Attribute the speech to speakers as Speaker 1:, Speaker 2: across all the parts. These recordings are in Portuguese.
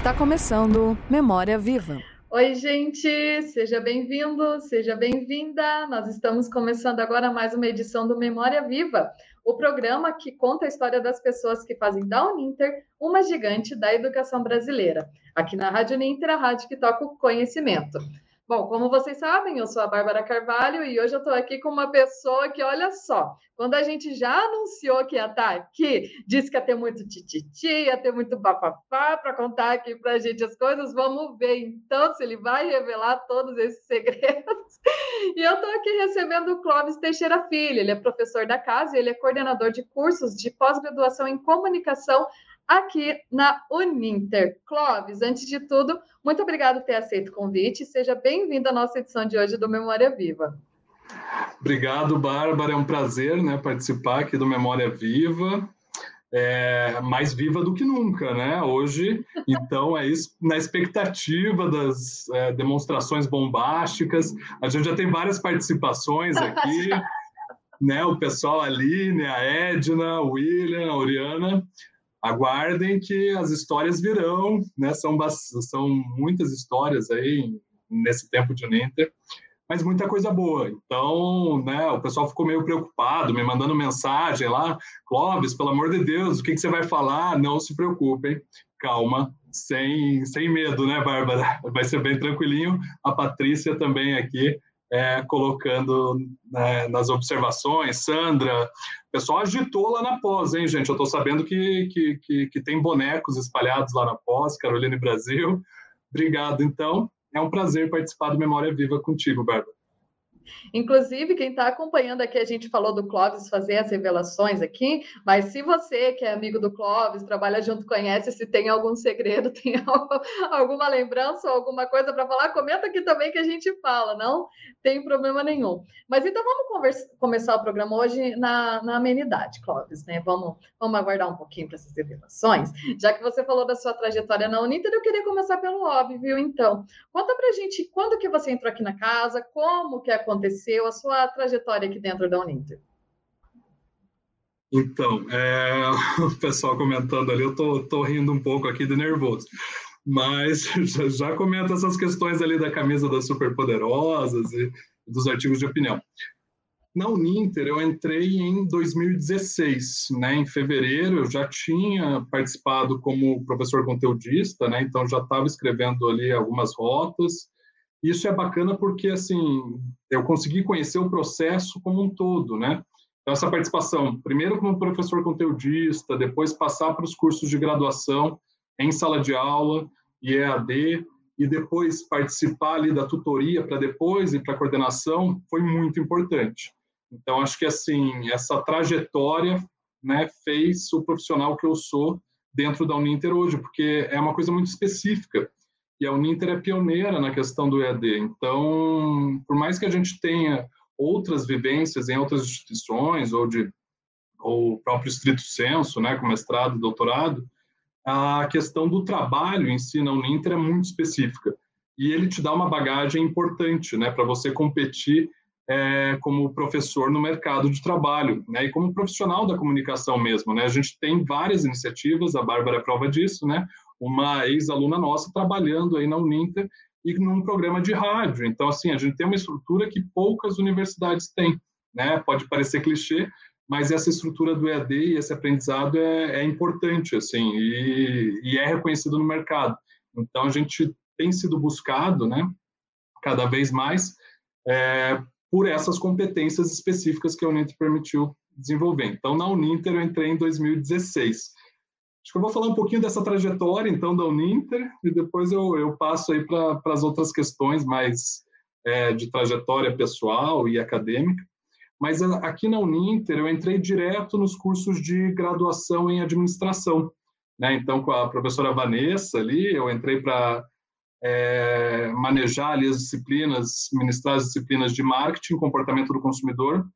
Speaker 1: Está começando Memória Viva.
Speaker 2: Oi, gente, seja bem-vindo, seja bem-vinda. Nós estamos começando agora mais uma edição do Memória Viva, o programa que conta a história das pessoas que fazem da Uninter uma gigante da educação brasileira. Aqui na Rádio Uninter, a rádio que toca o conhecimento. Bom, como vocês sabem, eu sou a Bárbara Carvalho e hoje eu estou aqui com uma pessoa que, olha só, quando a gente já anunciou que ia estar tá aqui, disse que ia ter muito tititi, ia ter muito bafafá para contar aqui para a gente as coisas, vamos ver então se ele vai revelar todos esses segredos. E eu estou aqui recebendo o Clóvis Teixeira Filho, ele é professor da casa e ele é coordenador de cursos de pós-graduação em comunicação aqui na Uninter. Clóvis, antes de tudo, muito obrigado por ter aceito o convite. Seja bem-vindo à nossa edição de hoje do Memória Viva.
Speaker 3: Obrigado, Bárbara. É um prazer né, participar aqui do Memória Viva. É, mais viva do que nunca, né? Hoje, então, é isso, na expectativa das é, demonstrações bombásticas. A gente já tem várias participações aqui, né? O pessoal ali, né? A Edna, a William, a Oriana aguardem que as histórias virão, né? São, são muitas histórias aí nesse tempo de Uninter, mas muita coisa boa. Então, né, o pessoal ficou meio preocupado, me mandando mensagem lá, Clóvis, pelo amor de Deus, o que, que você vai falar? Não se preocupem, calma, sem, sem medo, né, Bárbara? Vai ser bem tranquilinho. A Patrícia também aqui é, colocando né, nas observações. Sandra, o pessoal agitou lá na pós, hein, gente? Eu estou sabendo que, que, que, que, tem bonecos espalhados lá na pós, Carolina e Brasil. Obrigado, então. É um prazer participar do Memória Viva contigo, Bárbara.
Speaker 2: Inclusive, quem está acompanhando aqui, a gente falou do Clóvis fazer as revelações aqui, mas se você que é amigo do Clóvis, trabalha junto, conhece, se tem algum segredo, tem alguma lembrança ou alguma coisa para falar, comenta aqui também que a gente fala, não tem problema nenhum. Mas então vamos conversa, começar o programa hoje na, na amenidade, Clóvis, né? Vamos, vamos aguardar um pouquinho para essas revelações. Já que você falou da sua trajetória na Uninter, eu queria começar pelo óbvio, então. Conta para a gente quando que você entrou aqui na casa, como que aconteceu aconteceu, a sua trajetória aqui dentro da Uninter?
Speaker 3: Então, é, o pessoal comentando ali, eu tô, tô rindo um pouco aqui de nervoso. Mas já, já comenta essas questões ali da camisa das superpoderosas e dos artigos de opinião. Na Uninter, eu entrei em 2016, né? Em fevereiro, eu já tinha participado como professor conteudista, né? Então, já estava escrevendo ali algumas rotas, isso é bacana porque, assim, eu consegui conhecer o processo como um todo, né? Então, essa participação, primeiro como professor conteudista, depois passar para os cursos de graduação em sala de aula e EAD, e depois participar ali da tutoria para depois ir para a coordenação, foi muito importante. Então, acho que, assim, essa trajetória né, fez o profissional que eu sou dentro da Uninter hoje, porque é uma coisa muito específica e a Uninter é pioneira na questão do EAD. Então, por mais que a gente tenha outras vivências em outras instituições ou de ou próprio estrito senso, né, com mestrado, doutorado, a questão do trabalho em si na Uninter é muito específica e ele te dá uma bagagem importante, né, para você competir é, como professor no mercado de trabalho, né, e como profissional da comunicação mesmo, né. A gente tem várias iniciativas, a Bárbara é prova disso, né uma ex-aluna nossa trabalhando aí na Uninter e num programa de rádio. Então, assim, a gente tem uma estrutura que poucas universidades têm, né? Pode parecer clichê, mas essa estrutura do EAD e esse aprendizado é, é importante, assim, e, e, é reconhecido no mercado. Então, a gente tem sido buscado, né, cada vez mais, é, por essas competências específicas que a Uninter permitiu desenvolver. Então, na Uninter eu entrei em 2016. Acho que eu vou falar um pouquinho dessa trajetória, então, da Uninter, e depois eu, eu passo aí para as outras questões mais é, de trajetória pessoal e acadêmica. Mas aqui na Uninter, eu entrei direto nos cursos de graduação em administração. Né? Então, com a professora Vanessa ali, eu entrei para é, manejar ali as disciplinas, ministrar as disciplinas de marketing, comportamento do consumidor,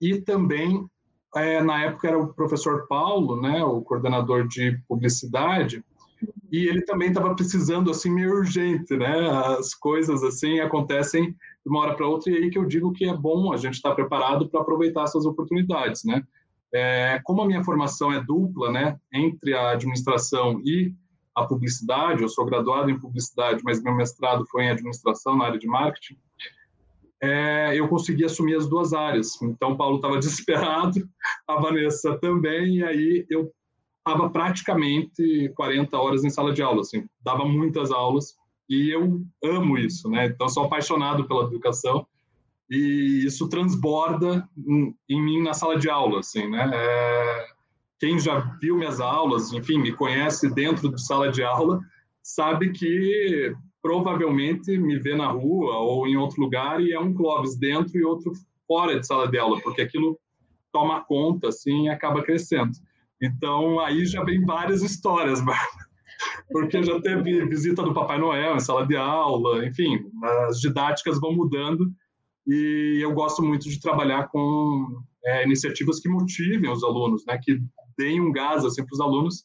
Speaker 3: e também é, na época era o professor Paulo, né, o coordenador de publicidade, e ele também estava precisando assim meio urgente, né? As coisas assim acontecem de uma hora para outra e aí que eu digo que é bom a gente estar tá preparado para aproveitar essas oportunidades, né? É, como a minha formação é dupla, né, entre a administração e a publicidade, eu sou graduado em publicidade, mas meu mestrado foi em administração na área de marketing, é, eu consegui assumir as duas áreas. Então, o Paulo estava desesperado, a Vanessa também, e aí eu estava praticamente 40 horas em sala de aula, assim, dava muitas aulas, e eu amo isso, né? Então, sou apaixonado pela educação, e isso transborda em, em mim na sala de aula, assim, né? É, quem já viu minhas aulas, enfim, me conhece dentro de sala de aula, sabe que provavelmente me vê na rua ou em outro lugar e é um Clóvis dentro e outro fora de sala de aula, porque aquilo toma conta, assim, e acaba crescendo. Então, aí já vem várias histórias, porque já teve visita do Papai Noel em sala de aula, enfim, as didáticas vão mudando e eu gosto muito de trabalhar com é, iniciativas que motivem os alunos, né, que deem um gás assim, para os alunos.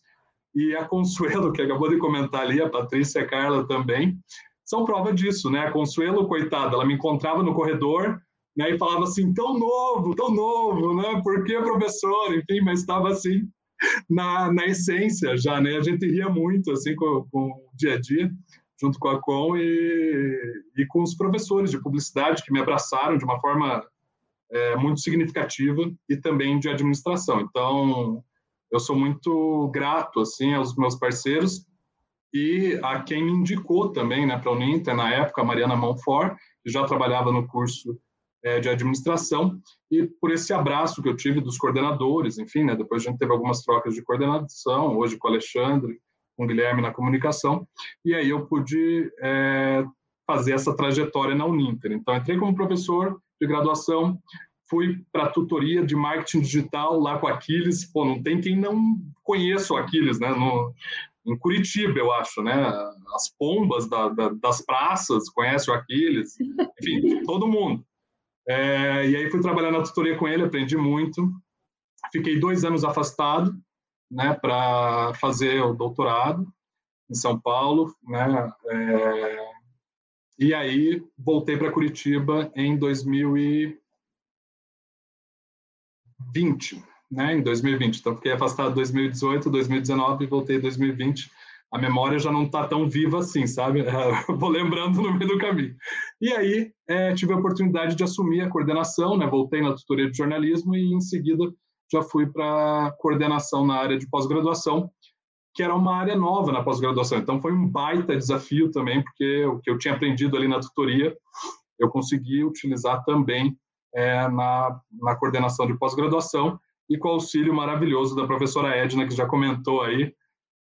Speaker 3: E a Consuelo, que acabou de comentar ali, a Patrícia e a Carla também, são prova disso, né? A Consuelo, coitada, ela me encontrava no corredor né, e falava assim, tão novo, tão novo, né? Por que professor? Enfim, mas estava assim, na, na essência já, né? A gente ria muito, assim, com, com o dia a dia, junto com a Com e, e com os professores de publicidade que me abraçaram de uma forma é, muito significativa e também de administração. Então, eu sou muito grato assim aos meus parceiros e a quem me indicou também né, para a Uninter, na época, a Mariana Monfort, que já trabalhava no curso é, de administração, e por esse abraço que eu tive dos coordenadores, enfim, né, depois a gente teve algumas trocas de coordenação, hoje com o Alexandre, com o Guilherme na comunicação, e aí eu pude é, fazer essa trajetória na Uninter. Então, entrei como professor de graduação, fui para a tutoria de marketing digital lá com Aquiles. Pô, não tem quem não conheça o Aquiles, né? No, em Curitiba, eu acho, né? As pombas da, da, das praças conhecem o Aquiles. Enfim, todo mundo. É, e aí fui trabalhar na tutoria com ele, aprendi muito. Fiquei dois anos afastado, né? Para fazer o doutorado em São Paulo, né? É, e aí voltei para Curitiba em 2000 e 2020, né, em 2020. Então, fiquei afastado em 2018, 2019 e voltei em 2020. A memória já não está tão viva assim, sabe? Vou lembrando no meio do caminho. E aí, é, tive a oportunidade de assumir a coordenação, né? Voltei na tutoria de jornalismo e, em seguida, já fui para coordenação na área de pós-graduação, que era uma área nova na pós-graduação. Então, foi um baita desafio também, porque o que eu tinha aprendido ali na tutoria, eu consegui utilizar também é, na, na coordenação de pós-graduação e com o auxílio maravilhoso da professora Edna, que já comentou aí,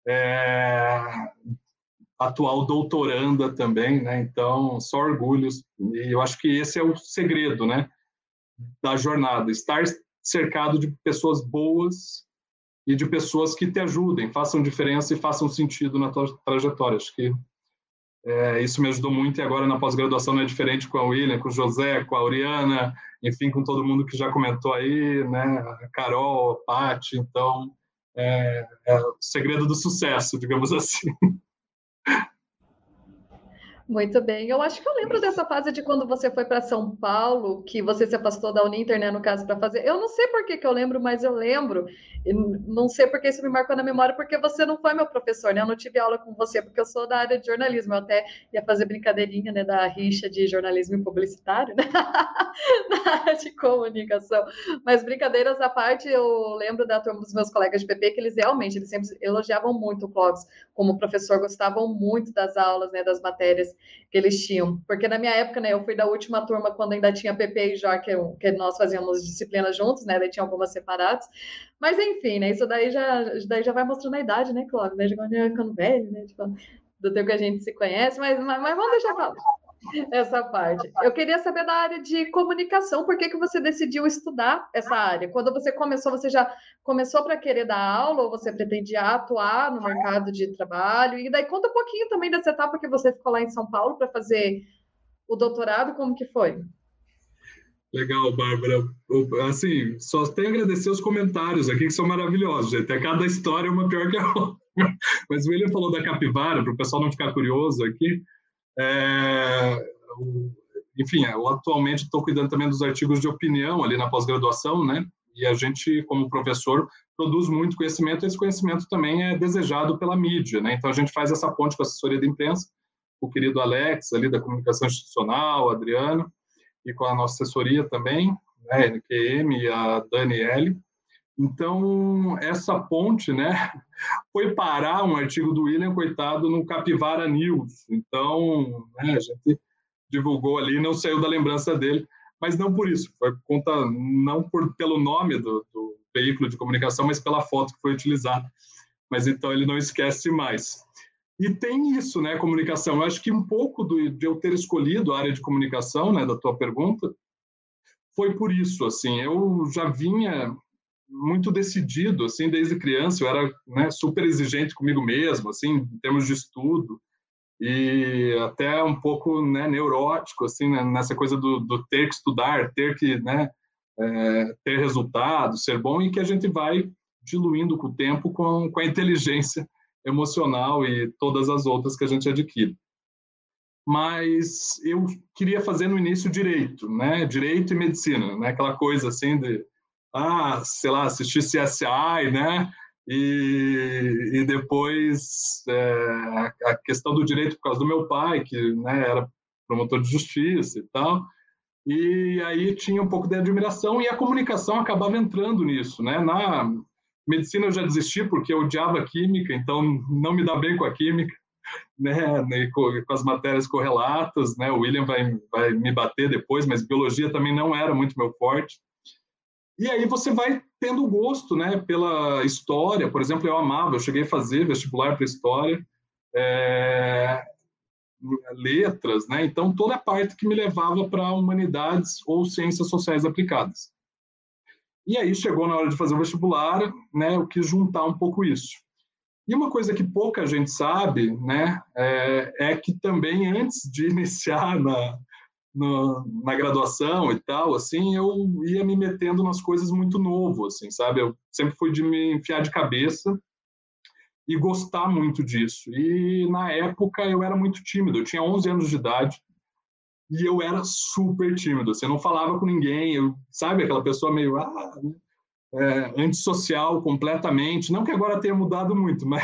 Speaker 3: é, atual doutoranda também, né? Então, só orgulhos. E eu acho que esse é o segredo, né? Da jornada, estar cercado de pessoas boas e de pessoas que te ajudem, façam diferença e façam sentido na tua trajetória. Acho que é, isso me ajudou muito e agora na pós-graduação não é diferente com a William, com o José, com a Auriana, enfim, com todo mundo que já comentou aí, né? A Carol, a Paty, então é, é o segredo do sucesso, digamos assim.
Speaker 2: Muito bem. Eu acho que eu lembro dessa fase de quando você foi para São Paulo, que você se afastou da Uninter, né, no caso, para fazer. Eu não sei por que, que eu lembro, mas eu lembro. Não sei porque isso me marcou na memória, porque você não foi meu professor, né? Eu não tive aula com você, porque eu sou da área de jornalismo. Eu até ia fazer brincadeirinha, né, da rixa de jornalismo e publicitário, né? na área de comunicação. Mas brincadeiras à parte, eu lembro da turma dos meus colegas de PP que eles realmente, eles sempre elogiavam muito o Clóvis como professor, gostavam muito das aulas, né, das matérias que eles tinham. Porque na minha época, né, eu fui da última turma quando ainda tinha PP e JOR, que, eu, que nós fazíamos disciplinas juntos, né, daí tinha algumas separadas. Mas enfim, né, isso daí já, daí já vai mostrando a idade, né, Cláudio? Né, vai ficando velho, né, tipo, do tempo que a gente se conhece, mas, mas, mas vamos deixar falar essa parte. Eu queria saber da área de comunicação, por que, que você decidiu estudar essa área? Quando você começou, você já começou para querer dar aula ou você pretendia atuar no mercado de trabalho? E daí conta um pouquinho também dessa etapa que você ficou lá em São Paulo para fazer o doutorado, como que foi?
Speaker 3: Legal, Bárbara. Assim, só tenho a agradecer os comentários aqui, que são maravilhosos. Até cada história é uma pior que a outra. Mas o William falou da capivara, para o pessoal não ficar curioso aqui. É, enfim, eu atualmente estou cuidando também dos artigos de opinião ali na pós-graduação, né? e a gente, como professor, produz muito conhecimento, e esse conhecimento também é desejado pela mídia, né? Então a gente faz essa ponte com a assessoria de imprensa, o querido Alex, ali da comunicação institucional, Adriano, e com a nossa assessoria também, né, NQM e a Daniele. Então, essa ponte, né, foi parar um artigo do William, coitado, no Capivara News. Então, né, a gente divulgou ali, não saiu da lembrança dele, mas não por isso, foi conta não por pelo nome do, do veículo de comunicação, mas pela foto que foi utilizada. Mas então ele não esquece mais. E tem isso, né, comunicação. Eu acho que um pouco do, de eu ter escolhido a área de comunicação, né, da tua pergunta, foi por isso, assim. Eu já vinha muito decidido, assim, desde criança. Eu era né, super exigente comigo mesmo, assim, em termos de estudo e até um pouco né, neurótico, assim, né, nessa coisa do, do, ter que estudar, ter que né, é, ter resultados, ser bom, e que a gente vai diluindo com o tempo com, com a inteligência emocional e todas as outras que a gente adquire. Mas eu queria fazer no início direito, né? Direito e medicina, né? Aquela coisa assim de, ah, sei lá, assistir CSI, né? E, e depois é, a questão do direito por causa do meu pai, que né, era promotor de justiça e tal. E aí tinha um pouco de admiração e a comunicação acabava entrando nisso, né? Na medicina eu já desisti porque eu odiava química, então não me dá bem com a química, né? Com, com as matérias correlatas, né? O William vai, vai me bater depois, mas biologia também não era muito meu forte. E aí você vai tendo gosto, né, pela história. Por exemplo, eu amava, eu cheguei a fazer vestibular para história, é, letras, né? Então toda a parte que me levava para humanidades ou ciências sociais aplicadas. E aí chegou na hora de fazer o vestibular, né? Eu quis juntar um pouco isso. E uma coisa que pouca gente sabe, né, é, é que também antes de iniciar na, no, na graduação e tal, assim, eu ia me metendo nas coisas muito novo, assim, sabe? Eu sempre fui de me enfiar de cabeça e gostar muito disso. E na época eu era muito tímido, eu tinha 11 anos de idade e eu era super tímido, assim, eu não falava com ninguém, eu, sabe, aquela pessoa meio ah, né? é, antissocial completamente, não que agora tenha mudado muito, mas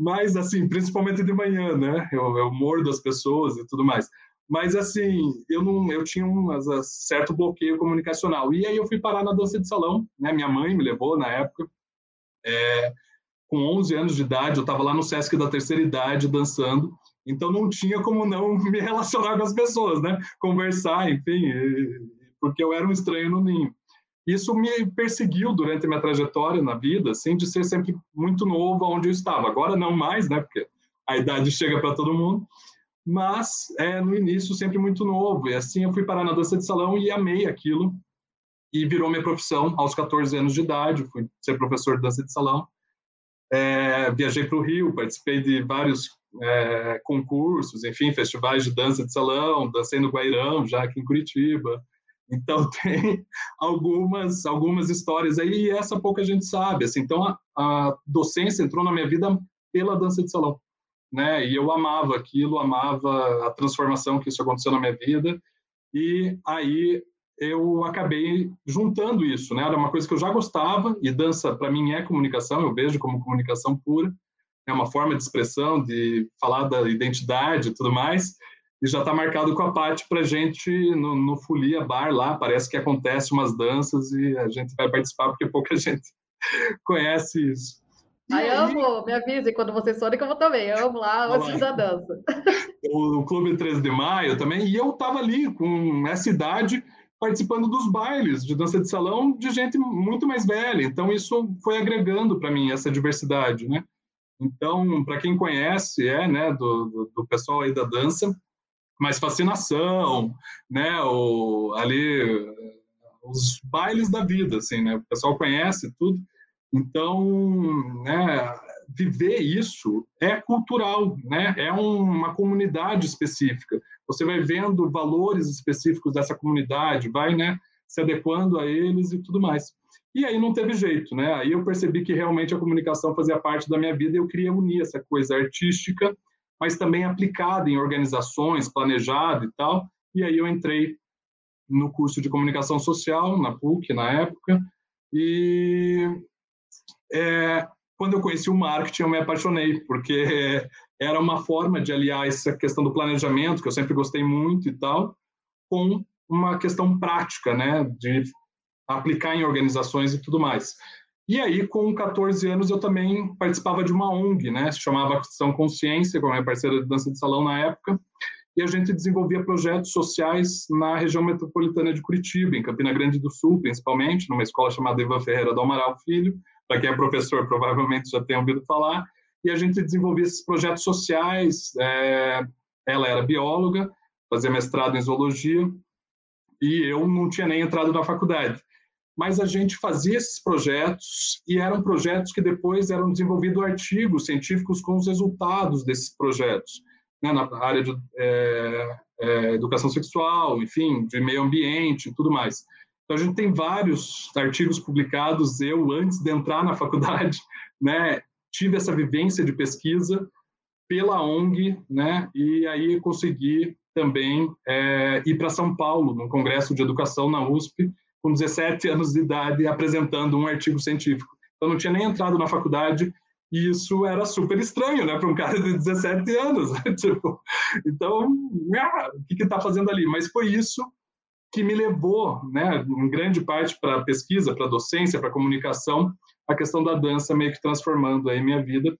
Speaker 3: mas assim, principalmente de manhã, né? Eu, eu mordo as pessoas e tudo mais. Mas assim, eu não, eu tinha um certo bloqueio comunicacional. E aí eu fui parar na dança de salão, né? Minha mãe me levou na época. É, com 11 anos de idade, eu estava lá no Sesc da terceira idade dançando. Então não tinha como não me relacionar com as pessoas, né? Conversar, enfim, porque eu era um estranho no ninho. Isso me perseguiu durante minha trajetória na vida, assim, de ser sempre muito novo onde eu estava. Agora não mais, né? Porque a idade chega para todo mundo mas é, no início sempre muito novo. E assim eu fui parar na dança de salão e amei aquilo e virou minha profissão aos 14 anos de idade. Fui ser professor de dança de salão. É, viajei para o Rio, participei de vários é, concursos, enfim, festivais de dança de salão, dancei no Guairão, já aqui em Curitiba. Então tem algumas algumas histórias aí e essa pouca gente sabe. Assim, então a, a docência entrou na minha vida pela dança de salão né? E eu amava aquilo, amava a transformação que isso aconteceu na minha vida. E aí eu acabei juntando isso, né? Era uma coisa que eu já gostava e dança para mim é comunicação, eu vejo como comunicação pura, é uma forma de expressão, de falar da identidade e tudo mais. E já está marcado com a parte para gente no, no Folia Bar lá, parece que acontece umas danças e a gente vai participar porque pouca gente conhece isso.
Speaker 2: Ai, amo, me avise quando vocês forem que eu vou também. Eu amo lá, antes da dança.
Speaker 3: O Clube 13 de Maio também, e eu estava ali com essa idade participando dos bailes de dança de salão de gente muito mais velha. Então isso foi agregando para mim essa diversidade, né? Então, para quem conhece, é, né, do, do, do, pessoal aí da dança, mais fascinação, né, o, ali os bailes da vida, assim, né? O pessoal conhece tudo. Então, né, viver isso é cultural, né? É uma comunidade específica. Você vai vendo valores específicos dessa comunidade, vai, né, se adequando a eles e tudo mais. E aí não teve jeito, né? Aí eu percebi que realmente a comunicação fazia parte da minha vida e eu queria unir essa coisa artística, mas também aplicada em organizações, planejada e tal. E aí eu entrei no curso de comunicação social, na PUC, na época, e é, quando eu conheci o marketing, eu me apaixonei, porque era uma forma de aliar essa questão do planejamento, que eu sempre gostei muito e tal, com uma questão prática, né, de aplicar em organizações e tudo mais. E aí, com 14 anos, eu também participava de uma ONG, né, se chamava Ação Consciência, com a minha parceira de dança de salão na época, e a gente desenvolvia projetos sociais na região metropolitana de Curitiba, em Campina Grande do Sul, principalmente, numa escola chamada Ivan Ferreira do Amaral Filho, para quem é professor provavelmente já tem ouvido falar, e a gente desenvolvia esses projetos sociais, é, ela era bióloga, fazia mestrado em zoologia, e eu não tinha nem entrado na faculdade. Mas a gente fazia esses projetos e eram projetos que depois eram desenvolvidos artigos científicos com os resultados desses projetos né, na área de é, é, educação sexual, enfim, de meio ambiente e tudo mais. Então, a gente tem vários artigos publicados. Eu, antes de entrar na faculdade, né, tive essa vivência de pesquisa pela ONG, né, e aí consegui também é, ir para São Paulo, no Congresso de Educação na USP, com 17 anos de idade, apresentando um artigo científico. Eu não tinha nem entrado na faculdade, e isso era super estranho, né, para um cara de 17 anos. Né? tipo, então, o que está fazendo ali? Mas foi isso que me levou, né, em grande parte para a pesquisa, para a docência, para a comunicação, a questão da dança meio que transformando aí minha vida.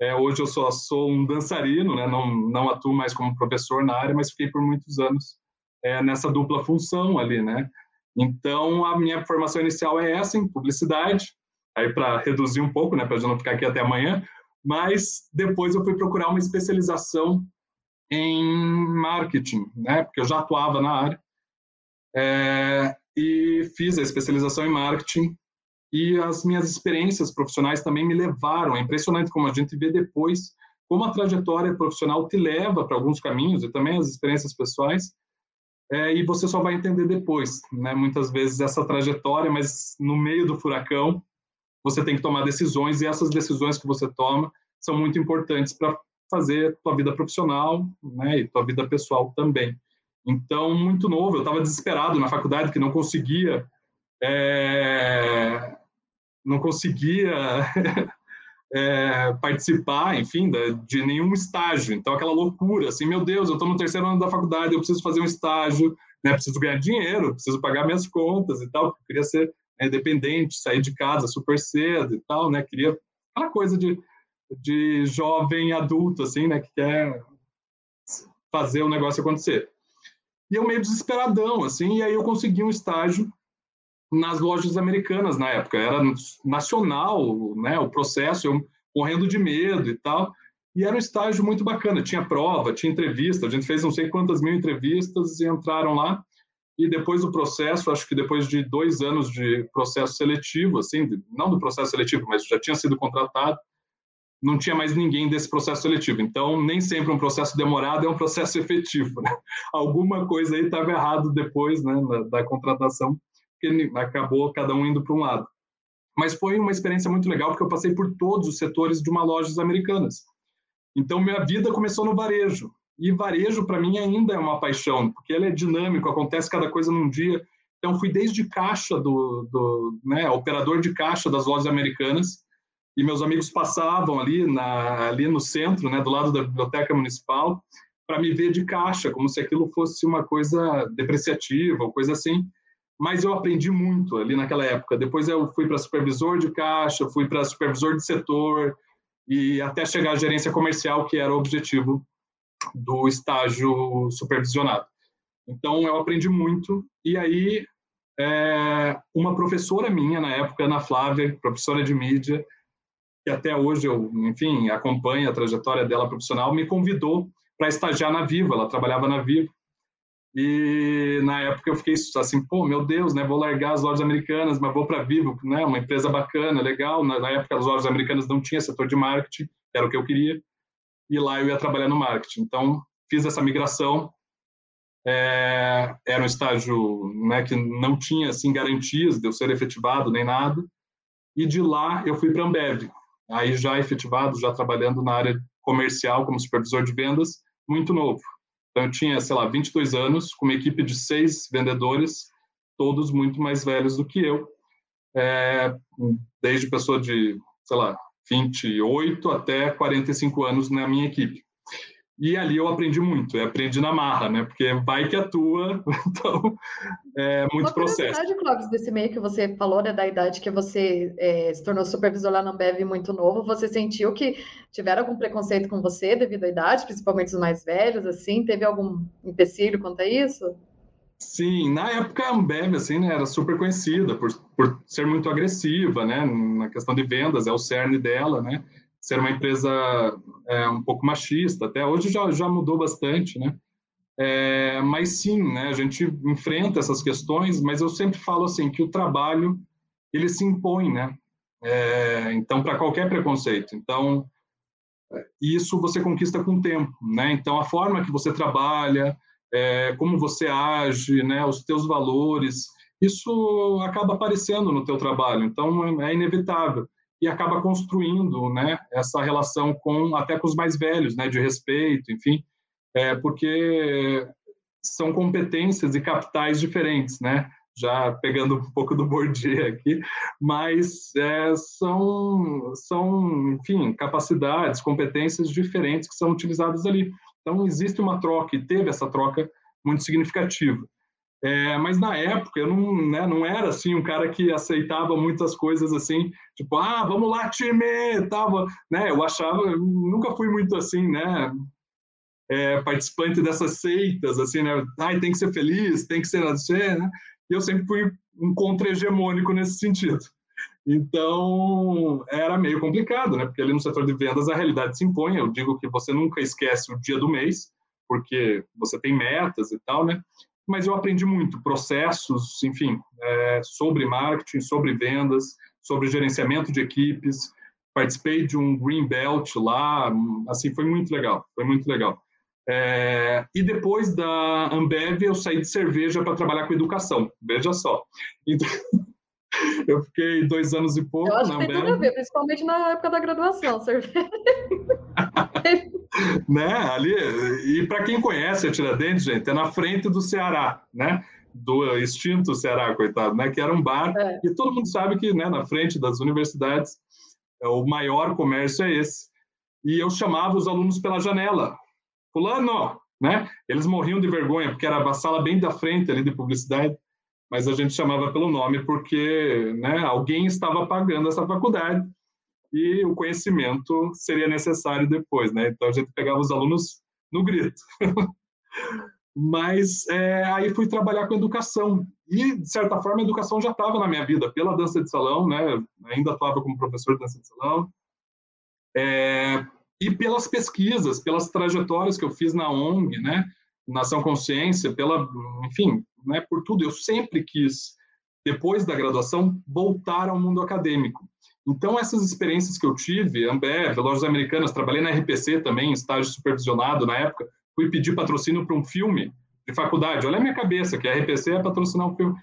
Speaker 3: É, hoje eu só sou um dançarino, né, não, não atuo mais como professor na área, mas fiquei por muitos anos é, nessa dupla função ali, né. Então, a minha formação inicial é essa, em publicidade, aí para reduzir um pouco, né, para não ficar aqui até amanhã, mas depois eu fui procurar uma especialização em marketing, né, porque eu já atuava na área, é, e fiz a especialização em marketing e as minhas experiências profissionais também me levaram, é impressionante como a gente vê depois como a trajetória profissional te leva para alguns caminhos e também as experiências pessoais, é, e você só vai entender depois, né? Muitas vezes essa trajetória, mas no meio do furacão, você tem que tomar decisões e essas decisões que você toma são muito importantes para fazer tua vida profissional, né, e tua vida pessoal também. Então, muito novo, eu estava desesperado na faculdade que não conseguia, é, não conseguia é, participar, enfim, de nenhum estágio. Então, aquela loucura, assim, meu Deus, eu estou no terceiro ano da faculdade, eu preciso fazer um estágio, né, preciso ganhar dinheiro, preciso pagar minhas contas e tal, eu queria ser né, independente, sair de casa super cedo e tal, né? Queria aquela coisa de, de jovem adulto, assim, né? Que quer fazer o negócio acontecer. E eu meio desesperadão, assim, e aí eu consegui um estágio nas lojas americanas na época. Era nacional, né? O processo, eu morrendo de medo e tal. E era um estágio muito bacana. Tinha prova, tinha entrevista. A gente fez não sei quantas mil entrevistas e entraram lá e depois do processo, acho que depois de dois anos de processo seletivo, assim, não do processo seletivo, mas já tinha sido contratado, não tinha mais ninguém desse processo seletivo. Então, nem sempre um processo demorado é um processo efetivo. Né? Alguma coisa aí estava errado depois né, da, da contratação, que acabou cada um indo para um lado. Mas foi uma experiência muito legal, porque eu passei por todos os setores de uma loja americanas. Então, minha vida começou no varejo. E varejo, para mim, ainda é uma paixão, porque ele é dinâmico, acontece cada coisa num dia. Então, fui desde caixa, do, do né, operador de caixa das lojas americanas, e meus amigos passavam ali, na, ali no centro, né, do lado da biblioteca municipal, para me ver de caixa, como se aquilo fosse uma coisa depreciativa, ou coisa assim. Mas eu aprendi muito ali naquela época. Depois eu fui para supervisor de caixa, fui para supervisor de setor, e até chegar à gerência comercial, que era o objetivo do estágio supervisionado. Então, eu aprendi muito. E aí, é, uma professora minha, na época, Ana Flávia, professora de mídia, que até hoje eu, enfim, acompanho a trajetória dela profissional, me convidou para estagiar na Viva. Ela trabalhava na Viva. E na época eu fiquei assim, pô, meu Deus, né? Vou largar as lojas americanas, mas vou para Vivo, né? Uma empresa bacana, legal. Na, na época as lojas americanas não tinham setor de marketing, era o que eu queria e lá eu ia trabalhar no marketing. Então, fiz essa migração. É, era um estágio né, que não tinha assim, garantias de eu ser efetivado nem nada. E de lá eu fui para a Ambev. Aí já efetivado, já trabalhando na área comercial como supervisor de vendas, muito novo. Então, eu tinha, sei lá, 22 anos, com uma equipe de seis vendedores, todos muito mais velhos do que eu, é, desde pessoa de, sei lá, 28 até 45 anos na minha equipe. E ali eu aprendi muito, eu aprendi na marra, né? Porque vai que atua, então é muito Uma processo.
Speaker 2: Uma Clóvis, desse meio que você falou, né, da idade que você é, se tornou supervisor lá na Ambev muito novo, você sentiu que tiveram algum preconceito com você devido à idade, principalmente os mais velhos, assim? Teve algum empecilho quanto a isso?
Speaker 3: Sim, na época a Ambev assim, né, era super conhecida por, por ser muito agressiva, né, na questão de vendas, é o cerne dela, né? Ser uma empresa é, um pouco machista. Até hoje já, já mudou bastante, né? É, mas sim, né, a gente enfrenta essas questões, mas eu sempre falo assim que o trabalho ele se impõe, né? É, então, para qualquer preconceito. Então, isso você conquista com o tempo, né? Então, a forma que você trabalha, é, como você age, né? Os teus valores, isso acaba aparecendo no teu trabalho. Então, é inevitável e acaba construindo né, essa relação com até com os mais velhos, né, de respeito, enfim, é, porque são competências e capitais diferentes, né? Já pegando um pouco do Bourdieu aqui, mas é, são, são, enfim, capacidades, competências diferentes que são utilizadas ali. Então, existe uma troca, e teve essa troca muito significativa. É, mas na época eu não, né, não era assim um cara que aceitava muitas coisas assim, tipo, ah, vamos lá, time, tava, né? Eu achava, eu nunca fui muito assim, né? É, participante dessas seitas, assim, né? Ai, tem que ser feliz, tem que ser nascer, né? E eu sempre fui um contra-hegemônico nesse sentido. Então, era meio complicado, né? Porque ali no setor de vendas a realidade se impõe. Eu digo que você nunca esquece o dia do mês, porque você tem metas e tal, né? Mas eu aprendi muito, processos, enfim, é, sobre marketing, sobre vendas, sobre gerenciamento de equipes. Participei de um Green Belt lá, assim, foi muito legal, foi muito legal. É, e depois da Ambev, eu saí de cerveja para trabalhar com educação, veja só. Então, eu fiquei dois anos e pouco
Speaker 2: eu acho Ambev. Tem tudo a ver, principalmente na época da graduação, cerveja.
Speaker 3: né? Ali, e para quem conhece a Tiradentes, gente, é na frente do Ceará, né? Do extinto Ceará, coitado, né? Que era um bar é. e todo mundo sabe que, né? Na frente das universidades, é, o maior comércio é esse. E eu chamava os alunos pela janela, fulano, né? Eles morriam de vergonha porque era a sala bem da frente ali de publicidade, mas a gente chamava pelo nome porque, né? Alguém estava pagando essa faculdade e o conhecimento seria necessário depois, né? Então a gente pegava os alunos no grito. Mas é, aí fui trabalhar com educação e de certa forma a educação já estava na minha vida pela dança de salão, né? Ainda atuava como professor de dança de salão é, e pelas pesquisas, pelas trajetórias que eu fiz na ONG, né? Nação Consciência, pela, enfim, né? Por tudo eu sempre quis depois da graduação voltar ao mundo acadêmico. Então, essas experiências que eu tive, Ambev, Lojas Americanas, trabalhei na RPC também, estágio supervisionado na época, fui pedir patrocínio para um filme de faculdade. Olha a minha cabeça, que a RPC é patrocinar um filme.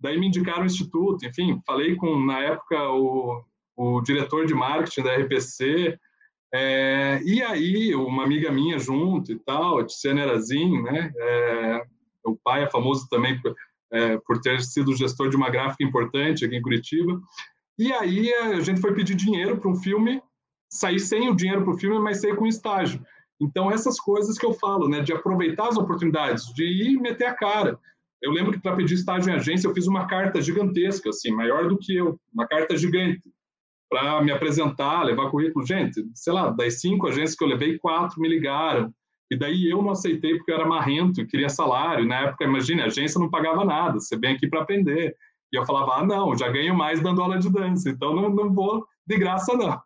Speaker 3: Daí me indicaram o instituto, enfim, falei com, na época, o, o diretor de marketing da RPC, é, e aí uma amiga minha junto e tal, Tiziana Erazin, né, é, o pai é famoso também por, é, por ter sido gestor de uma gráfica importante aqui em Curitiba, e aí a gente foi pedir dinheiro para um filme, sair sem o dinheiro para o filme, mas sair com estágio. Então, essas coisas que eu falo, né, de aproveitar as oportunidades, de ir meter a cara. Eu lembro que para pedir estágio em agência, eu fiz uma carta gigantesca, assim, maior do que eu, uma carta gigante, para me apresentar, levar currículo. Gente, sei lá, das cinco agências que eu levei, quatro me ligaram. E daí eu não aceitei porque eu era marrento e queria salário. Na época, imagine, a agência não pagava nada, você vem aqui para aprender. E eu falava, ah, não, já ganho mais dando aula de dança, então não, não vou de graça, não.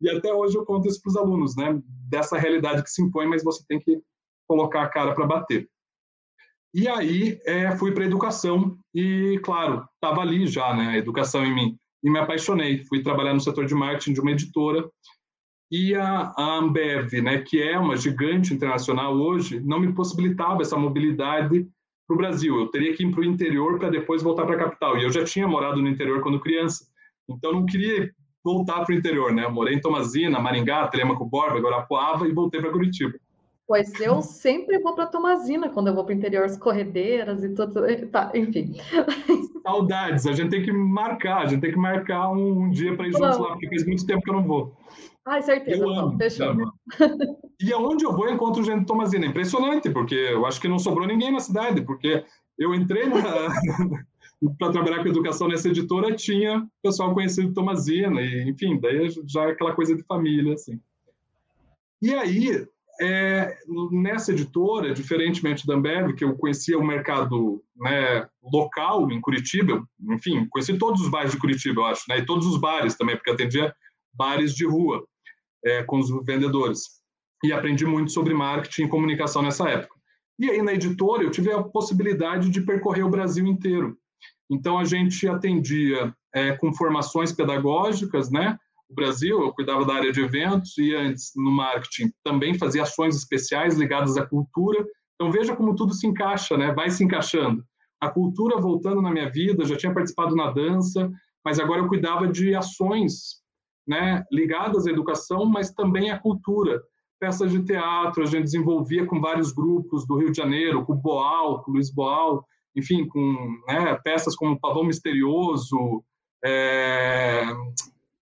Speaker 3: E até hoje eu conto isso para os alunos, né? Dessa realidade que se impõe, mas você tem que colocar a cara para bater. E aí é, fui para educação e, claro, estava ali já, né? A educação em mim. E me apaixonei. Fui trabalhar no setor de marketing de uma editora. E a, a Ambev, né, que é uma gigante internacional hoje, não me possibilitava essa mobilidade para o Brasil. Eu teria que ir para o interior para depois voltar para a capital. E eu já tinha morado no interior quando criança. Então, não queria voltar para o interior, né? Eu morei em Tomazina, Maringá, Telemaco Borba, Guarapuava e voltei para Curitiba.
Speaker 2: Pois eu sempre vou para Tomazina quando eu vou para o interior, as corredeiras e tudo. Tá, enfim.
Speaker 3: Saudades, a gente tem que marcar, a gente tem que marcar um, um dia para ir juntos lá, porque faz muito tempo que eu não vou.
Speaker 2: Ai, certeza, eu amo, fechou.
Speaker 3: E aonde eu vou, eu encontro gente de Tomazina. Impressionante, porque eu acho que não sobrou ninguém na cidade, porque eu entrei para trabalhar com educação nessa editora, tinha pessoal conhecido Tomazina, e, enfim, daí já é aquela coisa de família, assim. E aí, é, nessa editora, diferentemente da Ambev, que eu conhecia o mercado né, local em Curitiba, enfim, conheci todos os bares de Curitiba, eu acho, né, e todos os bares também, porque atendia bares de rua é, com os vendedores. E aprendi muito sobre marketing e comunicação nessa época. E aí, na editora, eu tive a possibilidade de percorrer o Brasil inteiro. Então, a gente atendia é, com formações pedagógicas, né? O Brasil, eu cuidava da área de eventos e antes, no marketing, também fazia ações especiais ligadas à cultura. Então, veja como tudo se encaixa, né? Vai se encaixando. A cultura voltando na minha vida, já tinha participado na dança, mas agora eu cuidava de ações né, ligadas à educação, mas também à cultura. Peças de teatro, a gente desenvolvia com vários grupos do Rio de Janeiro, com o Boal, com o Luiz Boal, enfim, com né, peças como Pavão Misterioso, é,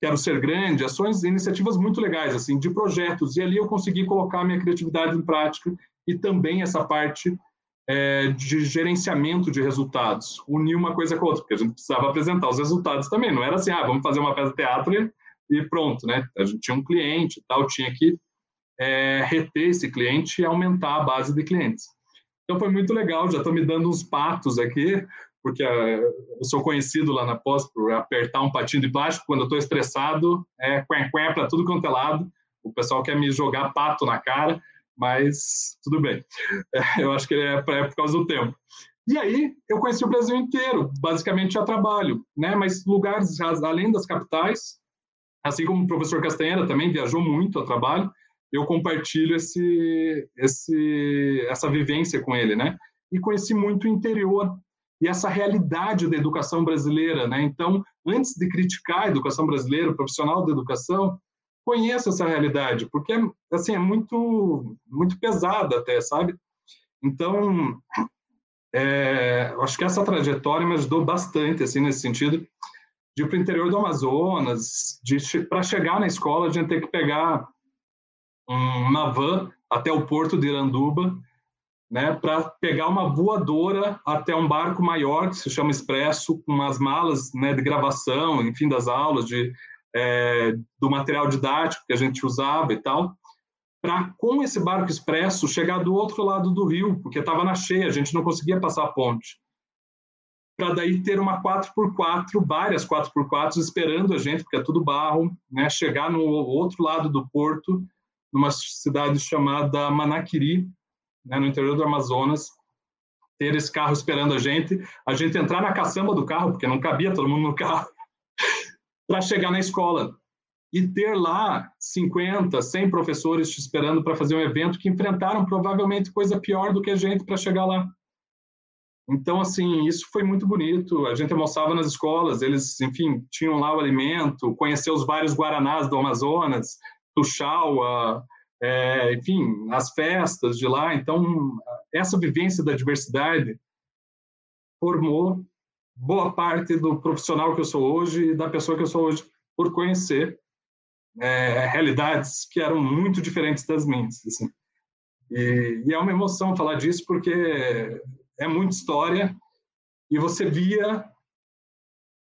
Speaker 3: Quero Ser Grande, ações, iniciativas muito legais, assim, de projetos. E ali eu consegui colocar minha criatividade em prática e também essa parte é, de gerenciamento de resultados. Unir uma coisa com a outra, porque a gente precisava apresentar os resultados também. Não era assim, ah, vamos fazer uma peça de teatro e e pronto, né? A gente tinha um cliente e tal, tinha que é, reter esse cliente e aumentar a base de clientes. Então foi muito legal, já estou me dando uns patos aqui, porque é, eu sou conhecido lá na pós por apertar um patinho de plástico quando eu estou estressado, é quen para tudo quanto é lado. O pessoal quer me jogar pato na cara, mas tudo bem. É, eu acho que é, é por causa do tempo. E aí eu conheci o Brasil inteiro, basicamente a trabalho, né? Mas lugares além das capitais, assim como o professor Castanheira também viajou muito a trabalho, eu compartilho esse, esse, essa vivência com ele, né? E conheci muito o interior e essa realidade da educação brasileira, né? Então, antes de criticar a educação brasileira, o profissional da educação, conheça essa realidade, porque assim é muito muito pesada até, sabe? Então, é, acho que essa trajetória me ajudou bastante assim nesse sentido de ir para o interior do Amazonas, para chegar na escola a gente tem que pegar uma van até o porto de Iranduba, né, para pegar uma voadora até um barco maior que se chama Expresso, com umas malas né, de gravação, enfim, das aulas, de, é, do material didático que a gente usava e tal, para com esse barco expresso chegar do outro lado do rio, porque estava na cheia, a gente não conseguia passar a ponte para daí ter uma 4x4, várias 4x4 esperando a gente, porque é tudo barro, né? chegar no outro lado do porto, numa cidade chamada Manaquiri, né? no interior do Amazonas, ter esse carro esperando a gente, a gente entrar na caçamba do carro, porque não cabia todo mundo no carro, para chegar na escola. E ter lá 50, 100 professores te esperando para fazer um evento que enfrentaram provavelmente coisa pior do que a gente para chegar lá. Então, assim, isso foi muito bonito. A gente almoçava nas escolas, eles, enfim, tinham lá o alimento, conhecer os vários guaranás do Amazonas, Tuxaua, é, enfim, as festas de lá. Então, essa vivência da diversidade formou boa parte do profissional que eu sou hoje e da pessoa que eu sou hoje por conhecer é, realidades que eram muito diferentes das minhas. Assim. E, e é uma emoção falar disso porque é muita história. E você via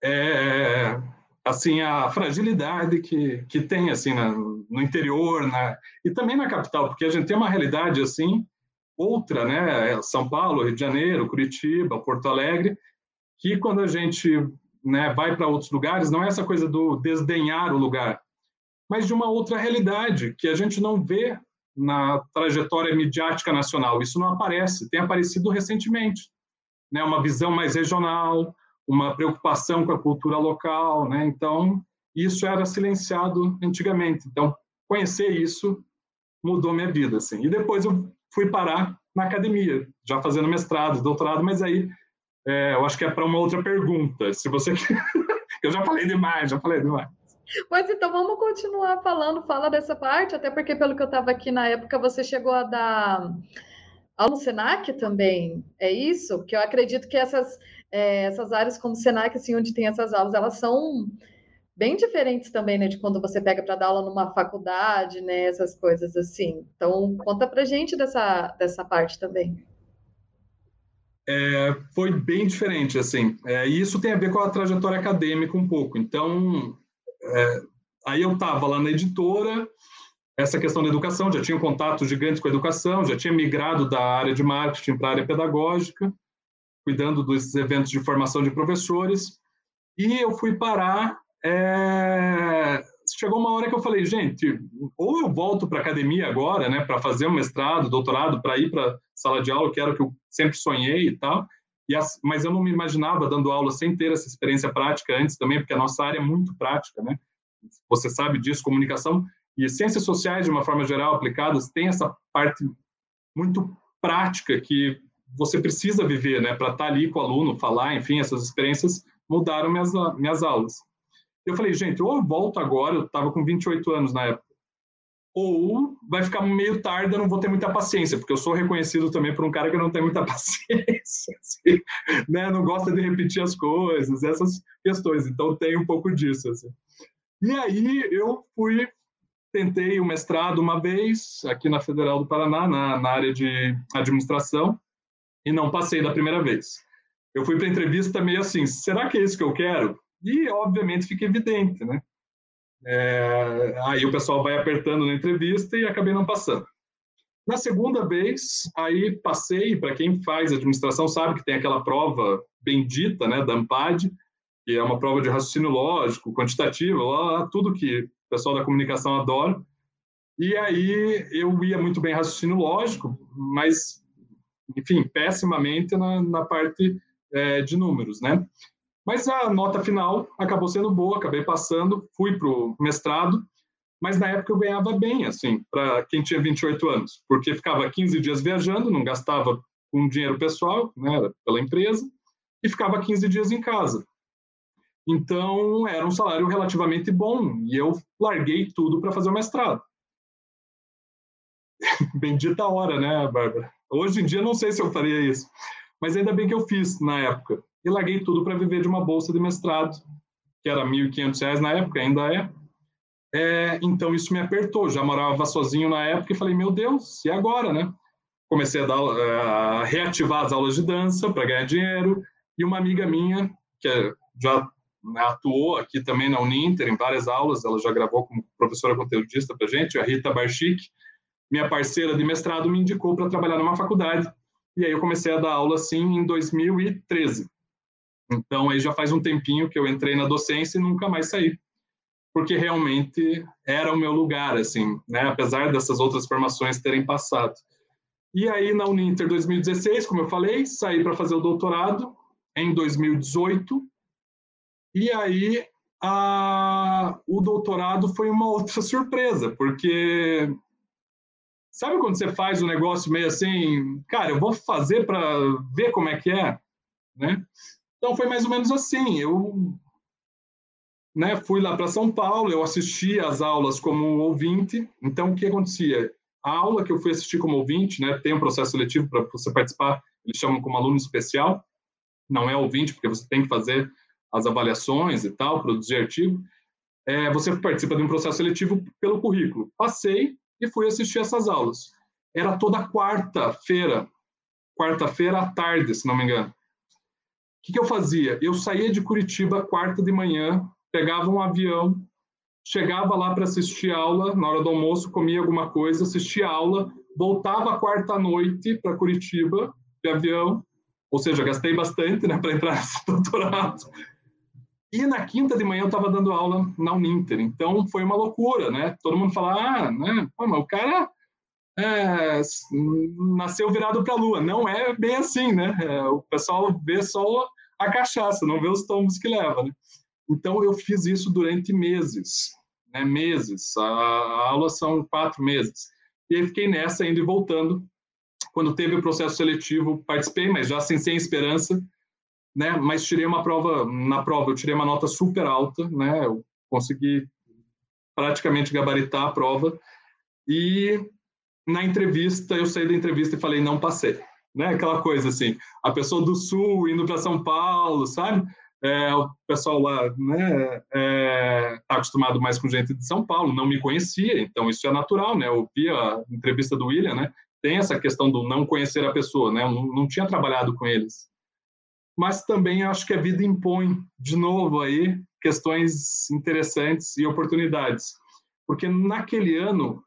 Speaker 3: é, assim a fragilidade que, que tem assim na, no interior na, e também na capital porque a gente tem uma realidade assim outra né? São Paulo Rio de Janeiro Curitiba Porto Alegre que quando a gente né, vai para outros lugares não é essa coisa do desdenhar o lugar mas de uma outra realidade que a gente não vê na trajetória midiática nacional. Isso não aparece, tem aparecido recentemente. Né? Uma visão mais regional, uma preocupação com a cultura local. Né? Então, isso era silenciado antigamente. Então, conhecer isso mudou minha vida. Assim. E depois eu fui parar na academia, já fazendo mestrado, doutorado, mas aí é, eu acho que é para uma outra pergunta. Se você eu já falei demais, já falei demais.
Speaker 2: Pois então, vamos continuar falando, fala dessa parte, até porque pelo que eu estava aqui na época, você chegou a dar aula no Senac também, é isso? Que eu acredito que essas, é, essas áreas como Senac, assim, onde tem essas aulas, elas são bem diferentes também, né, de quando você pega para dar aula numa faculdade, né, essas coisas assim. Então, conta para gente dessa, dessa parte também.
Speaker 3: É, foi bem diferente, assim, é, e isso tem a ver com a trajetória acadêmica um pouco. Então, é, aí eu estava lá na editora, essa questão da educação, já tinha um contato gigante com a educação, já tinha migrado da área de marketing para a área pedagógica, cuidando dos eventos de formação de professores, e eu fui parar. É... Chegou uma hora que eu falei, gente, ou eu volto para a academia agora, né, para fazer um mestrado, doutorado, para ir para sala de aula, que era o que eu sempre sonhei e tal, as... mas eu não me imaginava dando aula sem ter essa experiência prática antes também, porque a nossa área é muito prática, né? Você sabe disso, comunicação e ciências sociais, de uma forma geral, aplicadas, tem essa parte muito prática que você precisa viver, né, para estar tá ali com o aluno, falar, enfim, essas experiências mudaram minhas, minhas aulas. Eu falei, gente, ou eu volto agora, eu estava com 28 anos na época, ou vai ficar meio tarde, eu não vou ter muita paciência, porque eu sou reconhecido também por um cara que não tem muita paciência, assim, né, não gosta de repetir as coisas, essas questões, então tem um pouco disso, assim. E aí eu fui tentei o mestrado uma vez aqui na Federal do Paraná, na, na área de administração, e não passei da primeira vez. Eu fui para entrevista meio assim, será que é isso que eu quero? E, obviamente, fica evidente, né? É, aí o pessoal vai apertando na entrevista e acabei não passando. Na segunda vez, aí passei, para quem faz administração sabe que tem aquela prova bendita, né, da AMPAD, que é uma prova de raciocínio lógico, quantitativo, tudo que pessoal da comunicação adora. E aí eu ia muito bem raciocínio lógico, mas, enfim, pessimamente na, na parte é, de números, né? Mas a nota final acabou sendo boa, acabei passando, fui para o mestrado, mas na época eu ganhava bem, assim, para quem tinha 28 anos, porque ficava 15 dias viajando, não gastava com dinheiro pessoal, né, pela empresa, e ficava 15 dias em casa. Então, era um salário relativamente bom e eu larguei tudo para fazer o mestrado. Bendita hora, né, Bárbara? Hoje em dia não sei se eu faria isso, mas ainda bem que eu fiz na época. E larguei tudo para viver de uma bolsa de mestrado, que era R$ 1.500 na época, ainda é. é. Então isso me apertou. Já morava sozinho na época e falei, meu Deus, e agora, né? Comecei a, dar, a reativar as aulas de dança para ganhar dinheiro. E uma amiga minha, que é, já né, atuou aqui também na Uninter em várias aulas, ela já gravou como professora conteudista para gente, a Rita Barchic, minha parceira de mestrado, me indicou para trabalhar numa faculdade, e aí eu comecei a dar aula, assim, em 2013. Então, aí já faz um tempinho que eu entrei na docência e nunca mais saí, porque realmente era o meu lugar, assim, né, apesar dessas outras formações terem passado. E aí, na Uninter 2016, como eu falei, saí para fazer o doutorado em 2018, e aí a, o doutorado foi uma outra surpresa, porque sabe quando você faz um negócio meio assim, cara, eu vou fazer para ver como é que é, né? Então foi mais ou menos assim. Eu né, fui lá para São Paulo, eu assisti às aulas como ouvinte. Então o que acontecia? A aula que eu fui assistir como ouvinte, né, tem um processo seletivo para você participar, eles chamam como aluno especial. Não é ouvinte, porque você tem que fazer as avaliações e tal, produzir artigo, é, você participa de um processo seletivo pelo currículo. Passei e fui assistir essas aulas. Era toda quarta-feira, quarta-feira à tarde, se não me engano. Que, que eu fazia? Eu saía de Curitiba quarta de manhã, pegava um avião, chegava lá para assistir aula, na hora do almoço comia alguma coisa, assistia aula, voltava quarta noite para Curitiba de avião, ou seja, gastei bastante né, para entrar nesse doutorado. E na quinta de manhã eu estava dando aula na Uninter, então foi uma loucura, né? Todo mundo fala, ah, né? Pô, mas o cara é, nasceu virado para a lua. Não é bem assim, né? É, o pessoal vê só a cachaça, não vê os tombos que leva, né? Então eu fiz isso durante meses, né? Meses. A, a aula são quatro meses. E aí fiquei nessa, indo e voltando. Quando teve o processo seletivo, participei, mas já assim, sem esperança né? Mas tirei uma prova, na prova eu tirei uma nota super alta, né? Eu consegui praticamente gabaritar a prova. E na entrevista, eu saí da entrevista e falei, não passei. Né? Aquela coisa assim, a pessoa do Sul indo para São Paulo, sabe? É, o pessoal lá né, é, tá acostumado mais com gente de São Paulo, não me conhecia, então isso é natural, né? Eu vi a entrevista do William, né? Tem essa questão do não conhecer a pessoa, né? Eu não, não tinha trabalhado com eles. Mas também acho que a vida impõe, de novo aí, questões interessantes e oportunidades. Porque naquele ano,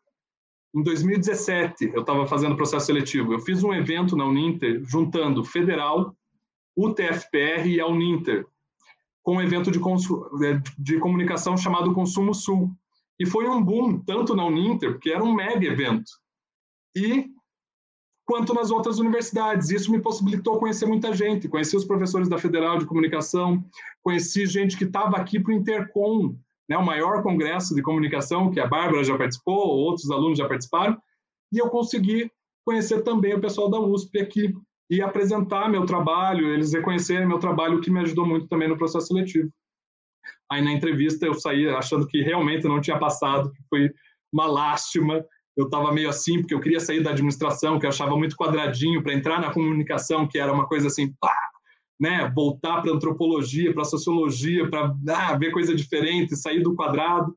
Speaker 3: em 2017, eu estava fazendo processo seletivo. Eu fiz um evento na Uninter juntando Federal, UTFPR e a Uninter, com um evento de, é, de comunicação chamado Consumo Sul. E foi um boom, tanto na Uninter, porque era um mega evento, e quanto nas outras universidades. Isso me possibilitou conhecer muita gente. Conheci os professores da Federal de Comunicação, conheci gente que estava aqui para o Intercom, né, o maior congresso de comunicação, que a Bárbara já participou, outros alunos já participaram, e eu consegui conhecer também o pessoal da USP aqui e apresentar meu trabalho, eles reconhecerem meu trabalho, o que me ajudou muito também no processo seletivo. Aí na entrevista eu saí achando que realmente não tinha passado, foi uma lástima. Eu estava meio assim, porque eu queria sair da administração, que eu achava muito quadradinho, para entrar na comunicação, que era uma coisa assim, pá, né? voltar para antropologia, para sociologia, para ah, ver coisa diferente, sair do quadrado.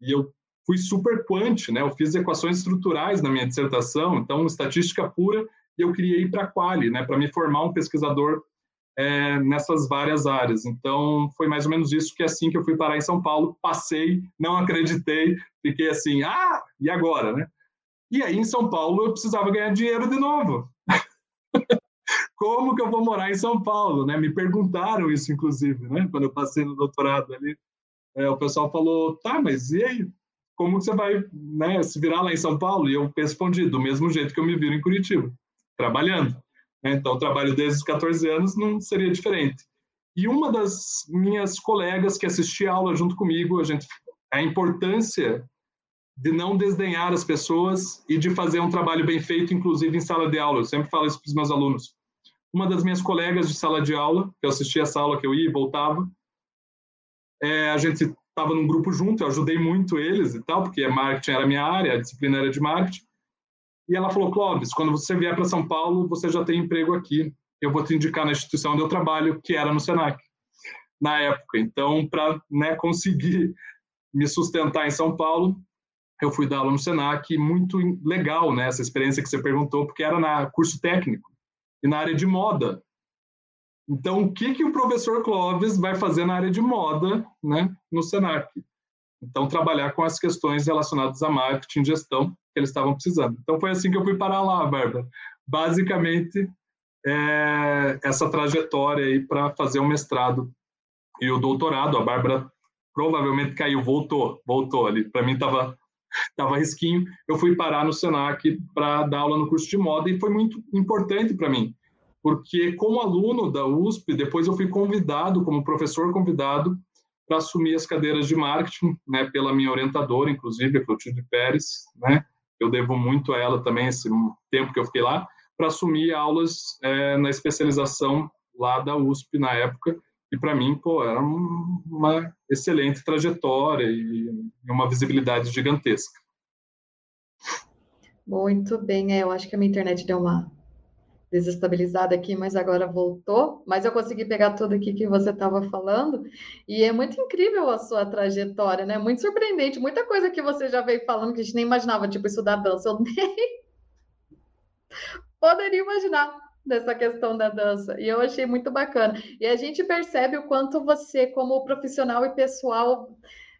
Speaker 3: E eu fui super quant, né? eu fiz equações estruturais na minha dissertação, então estatística pura, e eu queria ir para a Quali, né, para me formar um pesquisador é, nessas várias áreas. Então, foi mais ou menos isso que assim que eu fui parar em São Paulo, passei, não acreditei, fiquei assim, ah, e agora, né? E aí, em São Paulo, eu precisava ganhar dinheiro de novo. Como que eu vou morar em São Paulo, né? Me perguntaram isso, inclusive, né? Quando eu passei no doutorado ali, é, o pessoal falou, tá, mas e aí? Como que você vai né, se virar lá em São Paulo? E eu respondi, do mesmo jeito que eu me viro em Curitiba trabalhando. Né? Então, trabalho desde os 14 anos não seria diferente. E uma das minhas colegas que assistia aula junto comigo, a gente, a importância de não desdenhar as pessoas e de fazer um trabalho bem feito, inclusive em sala de aula. Eu sempre falo isso para os meus alunos. Uma das minhas colegas de sala de aula, que eu assistia essa aula que eu ia e voltava, é, a gente estava num grupo junto, eu ajudei muito eles e tal, porque marketing era minha área, a disciplina era de marketing. E ela falou, Clóvis, quando você vier para São Paulo, você já tem emprego aqui. Eu vou te indicar na instituição onde eu trabalho, que era no Senac, na época. Então, para né, conseguir me sustentar em São Paulo, eu fui dar aula no Senac, muito legal, né, essa experiência que você perguntou, porque era na curso técnico e na área de moda. Então, o que que o professor Clóvis vai fazer na área de moda, né, no Senac? Então, trabalhar com as questões relacionadas a marketing e gestão que eles estavam precisando. Então, foi assim que eu fui parar lá, Bárbara. Basicamente, é, essa trajetória aí para fazer o mestrado e o doutorado. A Bárbara provavelmente caiu, voltou, voltou ali. Para mim, estava tava risquinho. Eu fui parar no Senac para dar aula no curso de moda e foi muito importante para mim, porque como aluno da USP, depois eu fui convidado, como professor convidado, para assumir as cadeiras de marketing, né, pela minha orientadora, inclusive, a Clotilde Pérez, né, eu devo muito a ela também esse tempo que eu fiquei lá, para assumir aulas é, na especialização lá da USP na época, e para mim, pô, era uma excelente trajetória e uma visibilidade gigantesca.
Speaker 2: Muito bem, é, eu acho que a minha internet deu uma desestabilizada aqui, mas agora voltou. Mas eu consegui pegar tudo aqui que você estava falando. E é muito incrível a sua trajetória, né? Muito surpreendente. Muita coisa que você já veio falando que a gente nem imaginava, tipo da dança. Eu nem poderia imaginar dessa questão da dança. E eu achei muito bacana. E a gente percebe o quanto você, como profissional e pessoal,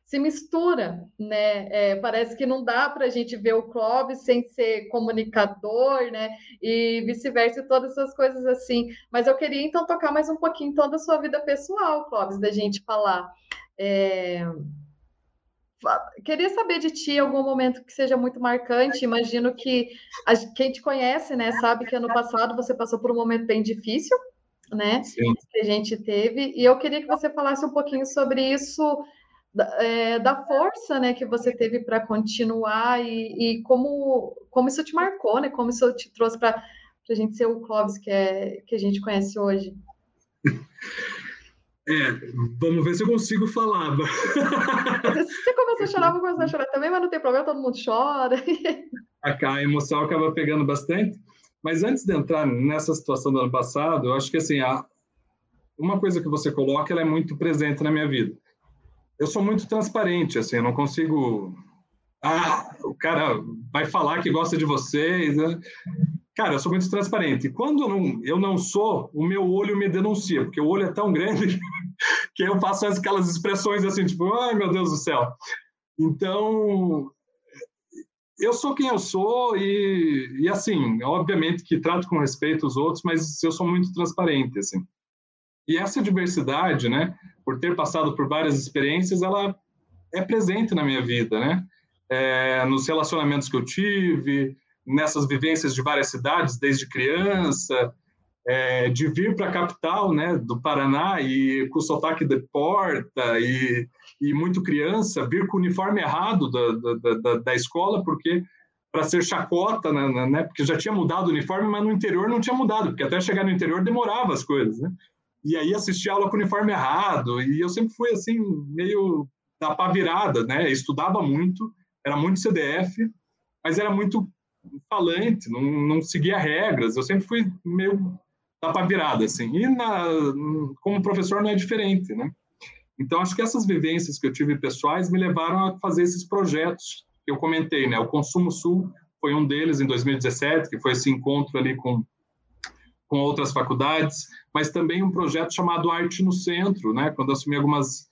Speaker 2: se mistura, né? É, parece que não dá para a gente ver o Clóvis sem ser comunicador, né? E vice-versa, todas essas coisas assim. Mas eu queria então tocar mais um pouquinho então da sua vida pessoal, Clóvis, da gente falar. É... Queria saber de ti algum momento que seja muito marcante. Imagino que a, quem te conhece, né, sabe que ano passado você passou por um momento bem difícil, né? Sim. Que a gente teve. E eu queria que você falasse um pouquinho sobre isso é, da força né, que você teve para continuar e, e, como, como isso te marcou, né? Como isso te trouxe para a gente ser o Clóvis que, é, que a gente conhece hoje.
Speaker 3: É, vamos ver se eu consigo falar.
Speaker 2: Você começa a chorar, vou começar a chorar também, mas não tem problema, todo mundo chora.
Speaker 3: A, a emoção acaba pegando bastante. Mas antes de entrar nessa situação do ano passado, eu acho que assim, a, uma coisa que você coloca, ela é muito presente na minha vida. Eu sou muito transparente, assim, eu não consigo ah, o cara vai falar que gosta de vocês. Né? Cara, eu sou muito transparente. Quando eu não, eu não sou, o meu olho me denuncia, porque o olho é tão grande que eu faço aquelas expressões assim, tipo, ai meu Deus do céu. Então, eu sou quem eu sou e, e assim, obviamente que trato com respeito os outros, mas eu sou muito transparente, assim. E essa diversidade, né, por ter passado por várias experiências, ela é presente na minha vida, né? é, nos relacionamentos que eu tive, nessas vivências de várias cidades desde criança, é, de vir para a capital né, do Paraná e com o sotaque de porta e, e muito criança, vir com o uniforme errado da, da, da, da escola, porque para ser chacota, né, né, porque já tinha mudado o uniforme, mas no interior não tinha mudado, porque até chegar no interior demorava as coisas, né? E aí assistia aula com o uniforme errado, e eu sempre fui assim, meio da pá virada, né? Estudava muito, era muito CDF, mas era muito falante, não, não seguia regras. Eu sempre fui meio tapa virada, assim. E na, como professor não é diferente, né? Então, acho que essas vivências que eu tive pessoais me levaram a fazer esses projetos que eu comentei, né? O Consumo Sul foi um deles em 2017, que foi esse encontro ali com, com outras faculdades, mas também um projeto chamado Arte no Centro, né? Quando assumi algumas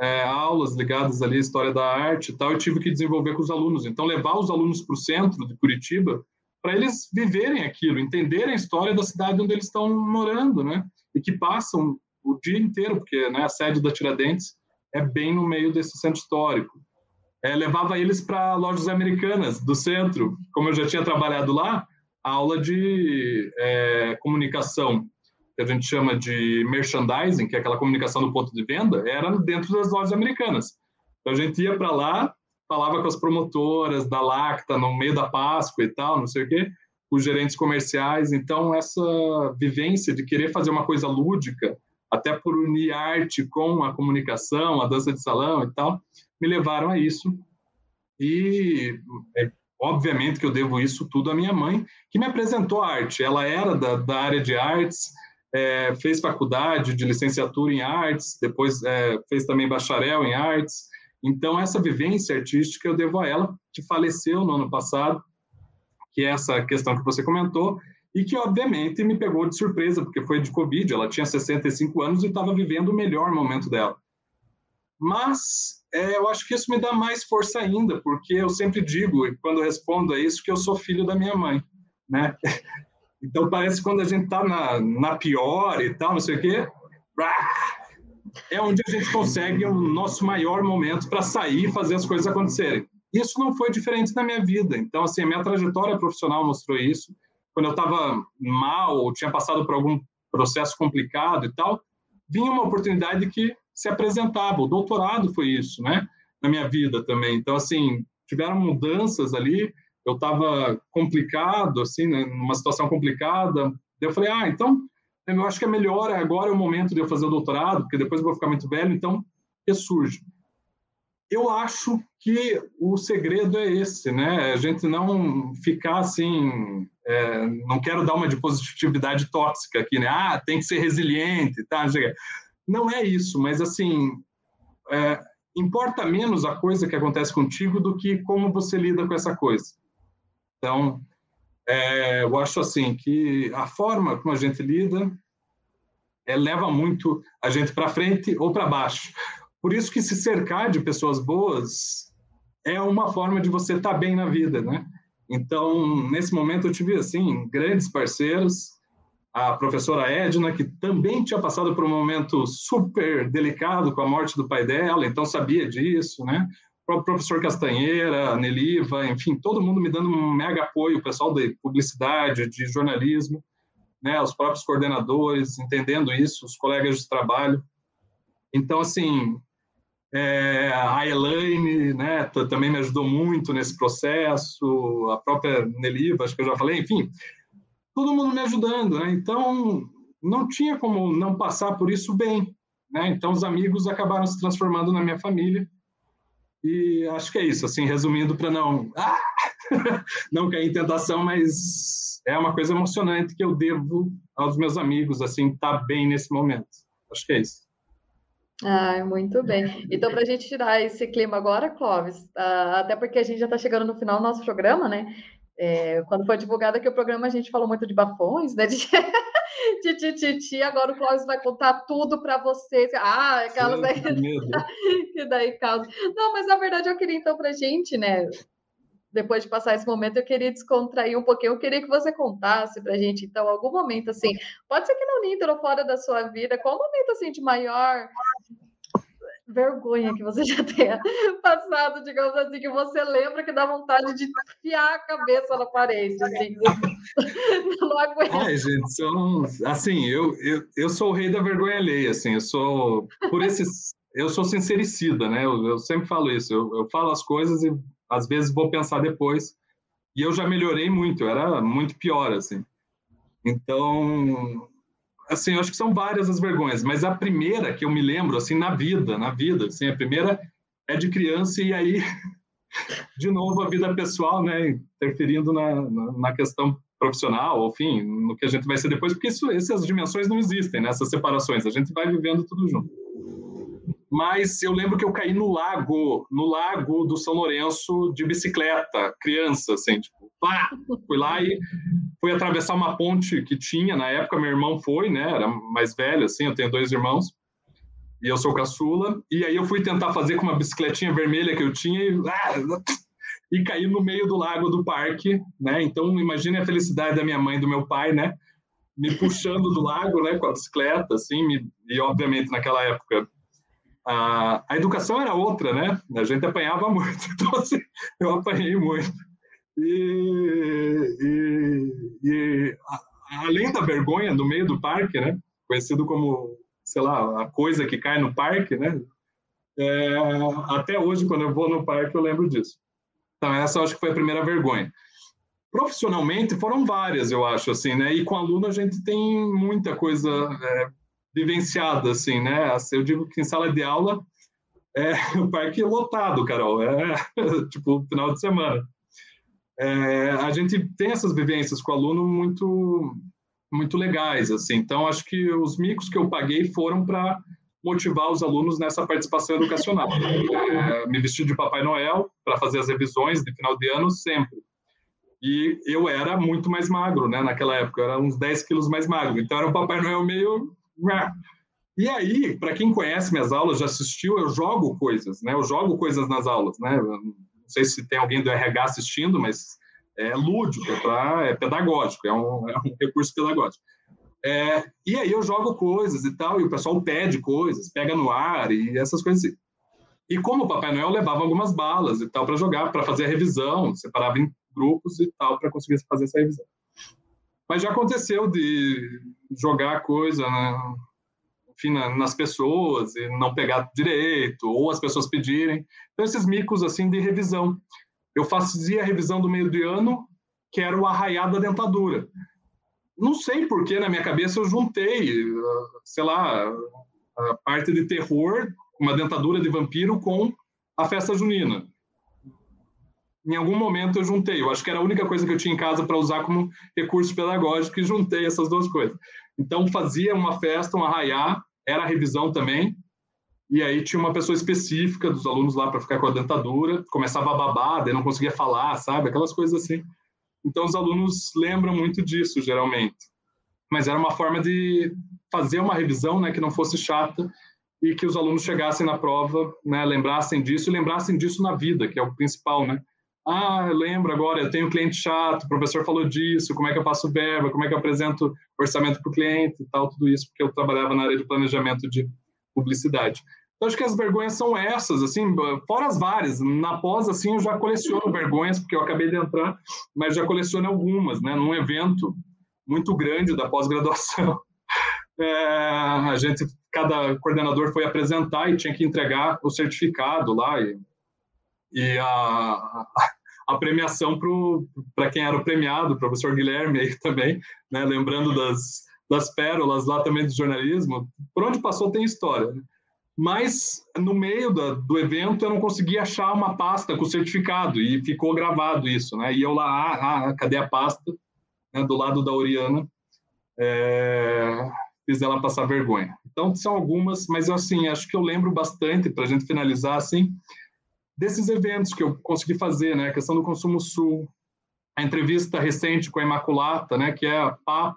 Speaker 3: é, aulas ligadas ali à história da arte e tal, eu tive que desenvolver com os alunos. Então, levar os alunos para o centro de Curitiba para eles viverem aquilo, entenderem a história da cidade onde eles estão morando, né? E que passam o dia inteiro, porque né, a sede da Tiradentes é bem no meio desse centro histórico. É, levava eles para lojas americanas do centro, como eu já tinha trabalhado lá, aula de é, comunicação que a gente chama de merchandising, que é aquela comunicação do ponto de venda, era dentro das lojas americanas. Então a gente ia para lá, falava com as promotoras da Lacta no meio da Páscoa e tal, não sei o quê, os gerentes comerciais. Então essa vivência de querer fazer uma coisa lúdica, até por unir arte com a comunicação, a dança de salão e tal, me levaram a isso. E é, obviamente que eu devo isso tudo à minha mãe, que me apresentou a arte. Ela era da, da área de artes, é, fez faculdade de licenciatura em artes, depois é, fez também bacharel em artes. Então, essa vivência artística eu devo a ela, que faleceu no ano passado, que é essa questão que você comentou, e que, obviamente, me pegou de surpresa, porque foi de Covid, ela tinha 65 anos e estava vivendo o melhor momento dela. Mas é, eu acho que isso me dá mais força ainda, porque eu sempre digo, e quando respondo a isso, que eu sou filho da minha mãe, né? Então parece que quando a gente está na, na pior e tal, não sei o quê, é onde a gente consegue o nosso maior momento para sair e fazer as coisas acontecerem. Isso não foi diferente na minha vida. Então, assim, a minha trajetória profissional mostrou isso. Quando eu estava mal ou tinha passado por algum processo complicado e tal, vinha uma oportunidade que se apresentava. O doutorado foi isso, né? Na minha vida também. Então, assim, tiveram mudanças ali eu estava complicado, assim, né, numa situação complicada. Eu falei, ah, então, eu acho que é melhor, agora é o momento de eu fazer o doutorado, porque depois eu vou ficar muito velho, então, ressurge. Eu acho que o segredo é esse, né? A gente não ficar assim, é, não quero dar uma de positividade tóxica aqui, né? Ah, tem que ser resiliente, tá? Não é isso, mas assim, é, importa menos a coisa que acontece contigo do que como você lida com essa coisa. Então, é, eu acho assim que a forma como a gente lida é, leva muito a gente para frente ou para baixo. Por isso que se cercar de pessoas boas é uma forma de você estar tá bem na vida, né? Então, nesse momento eu tive assim grandes parceiros, a professora Edna, que também tinha passado por um momento super delicado com a morte do pai dela, então sabia disso, né? O professor Castanheira, Neliva, enfim, todo mundo me dando um mega apoio, o pessoal de publicidade, de jornalismo, né, os próprios coordenadores, entendendo isso, os colegas de trabalho. Então, assim, é, a Elaine né, também me ajudou muito nesse processo, a própria Neliva, acho que eu já falei, enfim, todo mundo me ajudando. Né? Então, não tinha como não passar por isso bem. né? Então os amigos acabaram se transformando na minha família. E acho que é isso, assim, resumindo para não ah! não cair em tentação, mas é uma coisa emocionante que eu devo aos meus amigos, assim, estar tá bem nesse momento. Acho que é isso.
Speaker 2: Ah, muito bem. Então, para a gente tirar esse clima agora, Clóvis, uh, até porque a gente já está chegando no final do nosso programa, né? É, quando foi divulgado aqui o programa, a gente falou muito de bafões, né? De, de, de, de, de agora o Clóvis vai contar tudo para vocês. Ah, aquelas daí. que daí causa. Não, mas na verdade eu queria então para gente, né? Depois de passar esse momento, eu queria descontrair um pouquinho. Eu queria que você contasse para gente, então, algum momento assim, pode ser que não Ninter ou fora da sua vida, qual momento assim de maior vergonha que você já tenha passado, digamos assim, que você lembra que dá vontade de enfiar a cabeça na parede, assim,
Speaker 3: não aguento. Ai, gente, são, assim, eu, eu, eu sou o rei da vergonha alheia, assim, eu sou, por esses, eu sou sincericida, né, eu, eu sempre falo isso, eu, eu falo as coisas e às vezes vou pensar depois, e eu já melhorei muito, eu era muito pior, assim, então, assim, acho que são várias as vergonhas, mas a primeira que eu me lembro, assim, na vida, na vida, assim, a primeira é de criança e aí, de novo, a vida pessoal, né, interferindo na, na, na questão profissional, enfim, no que a gente vai ser depois, porque isso, essas dimensões não existem, né, essas separações, a gente vai vivendo tudo junto. Mas eu lembro que eu caí no lago, no lago do São Lourenço de bicicleta, criança, assim, tipo, pá, fui lá e fui atravessar uma ponte que tinha, na época meu irmão foi, né, era mais velho, assim, eu tenho dois irmãos, e eu sou caçula, e aí eu fui tentar fazer com uma bicicletinha vermelha que eu tinha e, ah, e caí no meio do lago do parque, né, então imagine a felicidade da minha mãe e do meu pai, né, me puxando do lago, né, com a bicicleta, assim, me, e obviamente naquela época a, a educação era outra, né, a gente apanhava muito, então assim, eu apanhei muito. E, e, e além da vergonha no meio do parque, né, conhecido como, sei lá, a coisa que cai no parque, né, é, até hoje, quando eu vou no parque, eu lembro disso. Então, essa eu acho que foi a primeira vergonha. Profissionalmente, foram várias, eu acho, assim, né, e com aluno a gente tem muita coisa é, vivenciada, assim, né, eu digo que em sala de aula, é, o parque é lotado, Carol, é tipo final de semana é, a gente tem essas vivências com o aluno muito muito legais assim. Então acho que os micos que eu paguei foram para motivar os alunos nessa participação educacional. É, me vesti de Papai Noel para fazer as revisões de final de ano sempre. E eu era muito mais magro né? Naquela época eu era uns 10 quilos mais magro. Então era um Papai Noel meio e aí, para quem conhece minhas aulas, já assistiu, eu jogo coisas, né? Eu jogo coisas nas aulas, né? Não sei se tem alguém do RH assistindo, mas é lúdico, é, pra, é pedagógico, é um, é um recurso pedagógico. É, e aí eu jogo coisas e tal, e o pessoal pede coisas, pega no ar e essas coisas assim. E como o Papai Noel levava algumas balas e tal para jogar, para fazer a revisão, separava em grupos e tal para conseguir fazer essa revisão. Mas já aconteceu de jogar coisa, né? Nas pessoas e não pegar direito, ou as pessoas pedirem. Então, esses micos, assim, de revisão. Eu fazia a revisão do meio de ano, que era o arraiado da dentadura. Não sei por que, na minha cabeça, eu juntei, sei lá, a parte de terror, uma dentadura de vampiro, com a festa junina. Em algum momento eu juntei. Eu acho que era a única coisa que eu tinha em casa para usar como recurso pedagógico e juntei essas duas coisas. Então, fazia uma festa, um arraiá, era a revisão também, e aí tinha uma pessoa específica dos alunos lá para ficar com a dentadura, começava a babar, daí não conseguia falar, sabe? Aquelas coisas assim. Então, os alunos lembram muito disso, geralmente. Mas era uma forma de fazer uma revisão né, que não fosse chata e que os alunos chegassem na prova, né, lembrassem disso e lembrassem disso na vida, que é o principal, né? Ah, eu lembro agora, eu tenho um cliente chato, o professor falou disso, como é que eu passo verba, como é que eu apresento orçamento para o cliente e tal, tudo isso, porque eu trabalhava na área de planejamento de publicidade. Então, acho que as vergonhas são essas, assim, fora as várias. Na pós, assim, eu já coleciono vergonhas, porque eu acabei de entrar, mas já coleciono algumas, né? Num evento muito grande da pós-graduação, é, a gente, cada coordenador foi apresentar e tinha que entregar o certificado lá e e a, a premiação para quem era o premiado, o professor Guilherme aí também, né, lembrando das, das pérolas lá também do jornalismo. Por onde passou tem história. Né? Mas no meio da, do evento eu não consegui achar uma pasta com certificado e ficou gravado isso, né? E eu lá, ah, ah cadê a pasta? Né, do lado da Oriana, é, fiz ela passar vergonha. Então são algumas, mas assim acho que eu lembro bastante para a gente finalizar assim desses eventos que eu consegui fazer, né? A questão do consumo sul, a entrevista recente com a Imaculata, né? Que é a,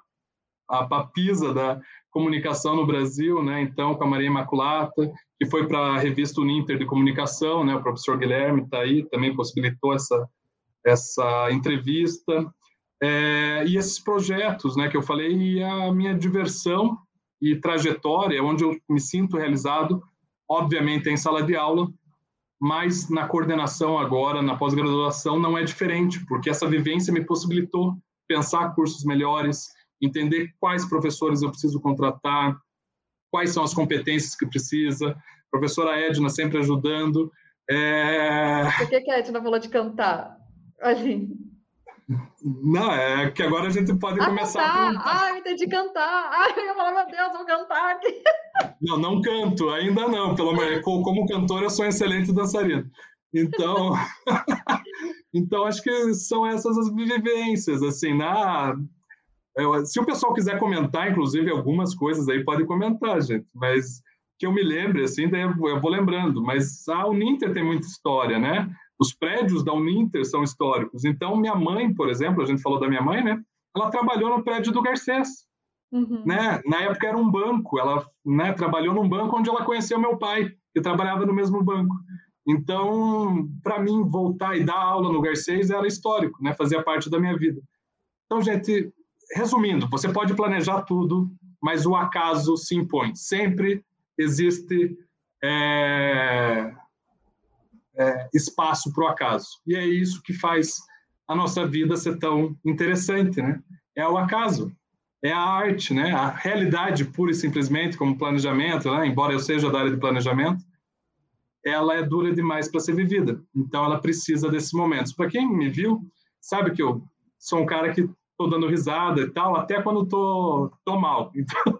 Speaker 3: a papisa da comunicação no Brasil, né? Então com a Maria Imaculata, que foi para a revista Uninter de Comunicação, né? O professor Guilherme está aí, também possibilitou essa essa entrevista. É, e esses projetos, né, que eu falei, e a minha diversão e trajetória, onde eu me sinto realizado, obviamente é em sala de aula, mas na coordenação agora, na pós-graduação, não é diferente, porque essa vivência me possibilitou pensar cursos melhores, entender quais professores eu preciso contratar, quais são as competências que precisa. Professora Edna sempre ajudando. É...
Speaker 2: Por que, que a Edna falou de cantar? Ali.
Speaker 3: Não, é que agora a gente pode
Speaker 2: ah,
Speaker 3: começar.
Speaker 2: Cantar. A... Ah, eu entendi cantar. Ah, eu falar, meu Deus, vou cantar aqui.
Speaker 3: Não, não canto, ainda não. Pelo menos como cantor, eu sou um excelente dançarino. Então, então acho que são essas as vivências, assim, na se o pessoal quiser comentar, inclusive, algumas coisas aí, pode comentar, gente. Mas que eu me lembre, assim, eu vou lembrando. Mas a Uninter tem muita história, né? Os prédios da Uninter são históricos. Então, minha mãe, por exemplo, a gente falou da minha mãe, né? Ela trabalhou no prédio do Garcês. Uhum. Né? Na época era um banco. Ela né, trabalhou num banco onde ela conheceu meu pai, que trabalhava no mesmo banco. Então, para mim, voltar e dar aula no Garcês era histórico, né? Fazia parte da minha vida. Então, gente, resumindo, você pode planejar tudo, mas o acaso se impõe. Sempre existe é, espaço para o acaso. E é isso que faz a nossa vida ser tão interessante, né? É o acaso, é a arte, né? A realidade pura e simplesmente, como planejamento, né? embora eu seja da área de planejamento, ela é dura demais para ser vivida. Então, ela precisa desses momentos. Para quem me viu, sabe que eu sou um cara que estou dando risada e tal, até quando estou tô, tô mal. Então,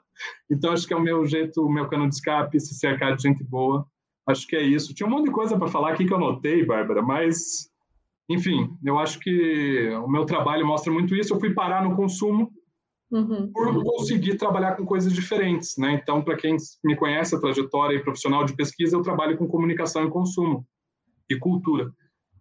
Speaker 3: então, acho que é o meu jeito, o meu cano de escape, se cercar de gente boa Acho que é isso. Tinha um monte de coisa para falar aqui que eu notei, Bárbara, mas, enfim, eu acho que o meu trabalho mostra muito isso. Eu fui parar no consumo uhum. por conseguir trabalhar com coisas diferentes, né? Então, para quem me conhece a trajetória profissional de pesquisa, eu trabalho com comunicação e consumo e cultura.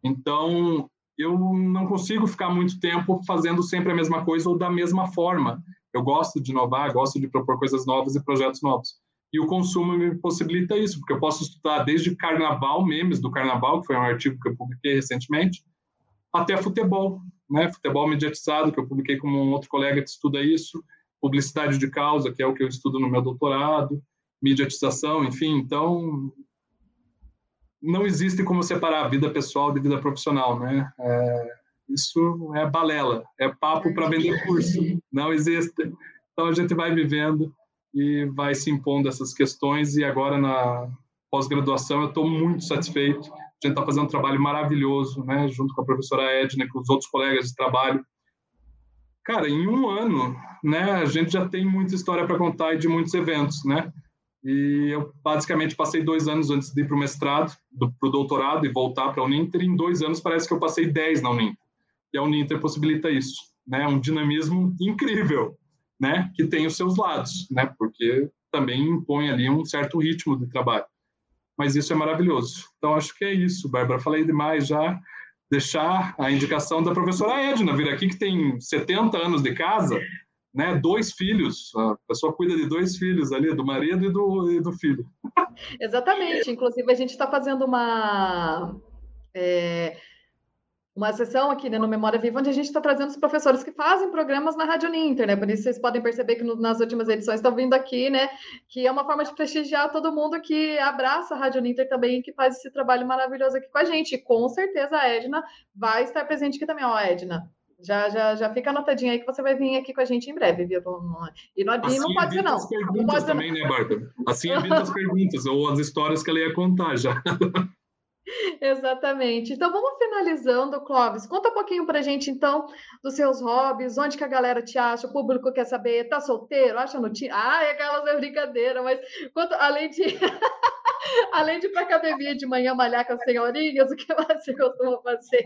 Speaker 3: Então, eu não consigo ficar muito tempo fazendo sempre a mesma coisa ou da mesma forma. Eu gosto de inovar, gosto de propor coisas novas e projetos novos. E o consumo me possibilita isso, porque eu posso estudar desde carnaval, memes do carnaval, que foi um artigo que eu publiquei recentemente, até futebol, né? Futebol mediatizado, que eu publiquei com um outro colega que estuda isso, publicidade de causa, que é o que eu estudo no meu doutorado, mediatização, enfim, então não existe como separar a vida pessoal de vida profissional, né? É, isso é balela, é papo para vender curso, não existe. Então a gente vai vivendo e vai se impondo essas questões. E agora, na pós-graduação, eu estou muito satisfeito. A gente está fazendo um trabalho maravilhoso, né, junto com a professora Edna, com os outros colegas de trabalho. Cara, em um ano, né, a gente já tem muita história para contar e de muitos eventos, né? E eu basicamente passei dois anos antes de ir para o mestrado, para o doutorado e voltar para a Uninter. E em dois anos parece que eu passei dez na Uninter. E a Uninter possibilita isso, né? Um dinamismo incrível né, que tem os seus lados, né, porque também impõe ali um certo ritmo de trabalho. Mas isso é maravilhoso. Então, acho que é isso, Bárbara. Falei demais já. Deixar a indicação da professora Edna vir aqui, que tem 70 anos de casa, né, dois filhos. A pessoa cuida de dois filhos ali, do marido e do, e do filho.
Speaker 2: Exatamente. Inclusive, a gente está fazendo uma. É uma sessão aqui né, no Memória Viva, onde a gente está trazendo os professores que fazem programas na Rádio Ninter, né? Por isso vocês podem perceber que no, nas últimas edições estão vindo aqui, né? Que é uma forma de prestigiar todo mundo que abraça a Rádio Ninter também, que faz esse trabalho maravilhoso aqui com a gente. E com certeza a Edna vai estar presente aqui também. Ó, Edna, já, já, já fica anotadinho aí que você vai vir aqui com a gente em breve, viu? E não, assim não pode ser, não.
Speaker 3: As perguntas não pode também, não. né, Bárbara? Assim evita as perguntas ou as histórias que ela ia contar já.
Speaker 2: Exatamente. Então vamos finalizando, Clóvis. Conta um pouquinho para a gente, então, dos seus hobbies, onde que a galera te acha, o público quer saber, tá solteiro, acha notícia? Ah, é aquelas é brincadeira, mas quanto, além de além de ir para academia de manhã malhar com as senhorinhas, o que você costuma fazer?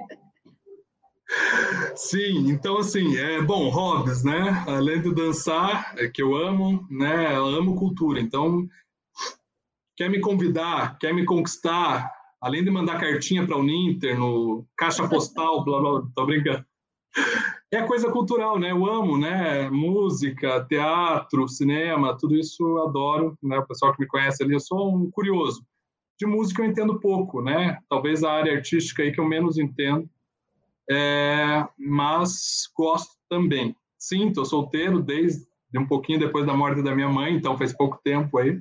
Speaker 3: Sim, então assim, é bom, hobbies, né? Além de dançar, é que eu amo, né? Eu amo cultura. Então, quer me convidar, quer me conquistar, além de mandar cartinha para o Ninter, no caixa postal, blá blá, tô brincando. É coisa cultural, né? Eu amo, né? Música, teatro, cinema, tudo isso eu adoro, né? O pessoal que me conhece ali, eu sou um curioso. De música eu entendo pouco, né? Talvez a área artística aí que eu menos entendo é, mas gosto também. Sim, estou solteiro desde um pouquinho depois da morte da minha mãe, então faz pouco tempo aí.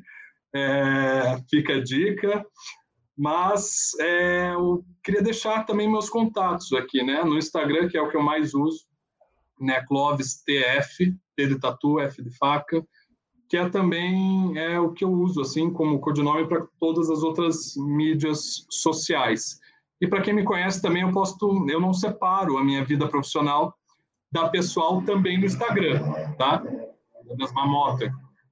Speaker 3: É, fica a dica. Mas é, eu queria deixar também meus contatos aqui, né? No Instagram, que é o que eu mais uso, né? Clovis TF, T de tatu, F de faca, que é também é o que eu uso assim como codinome para todas as outras mídias sociais. E para quem me conhece também, eu posto, eu não separo a minha vida profissional da pessoal também no Instagram, tá? Da mesma moto.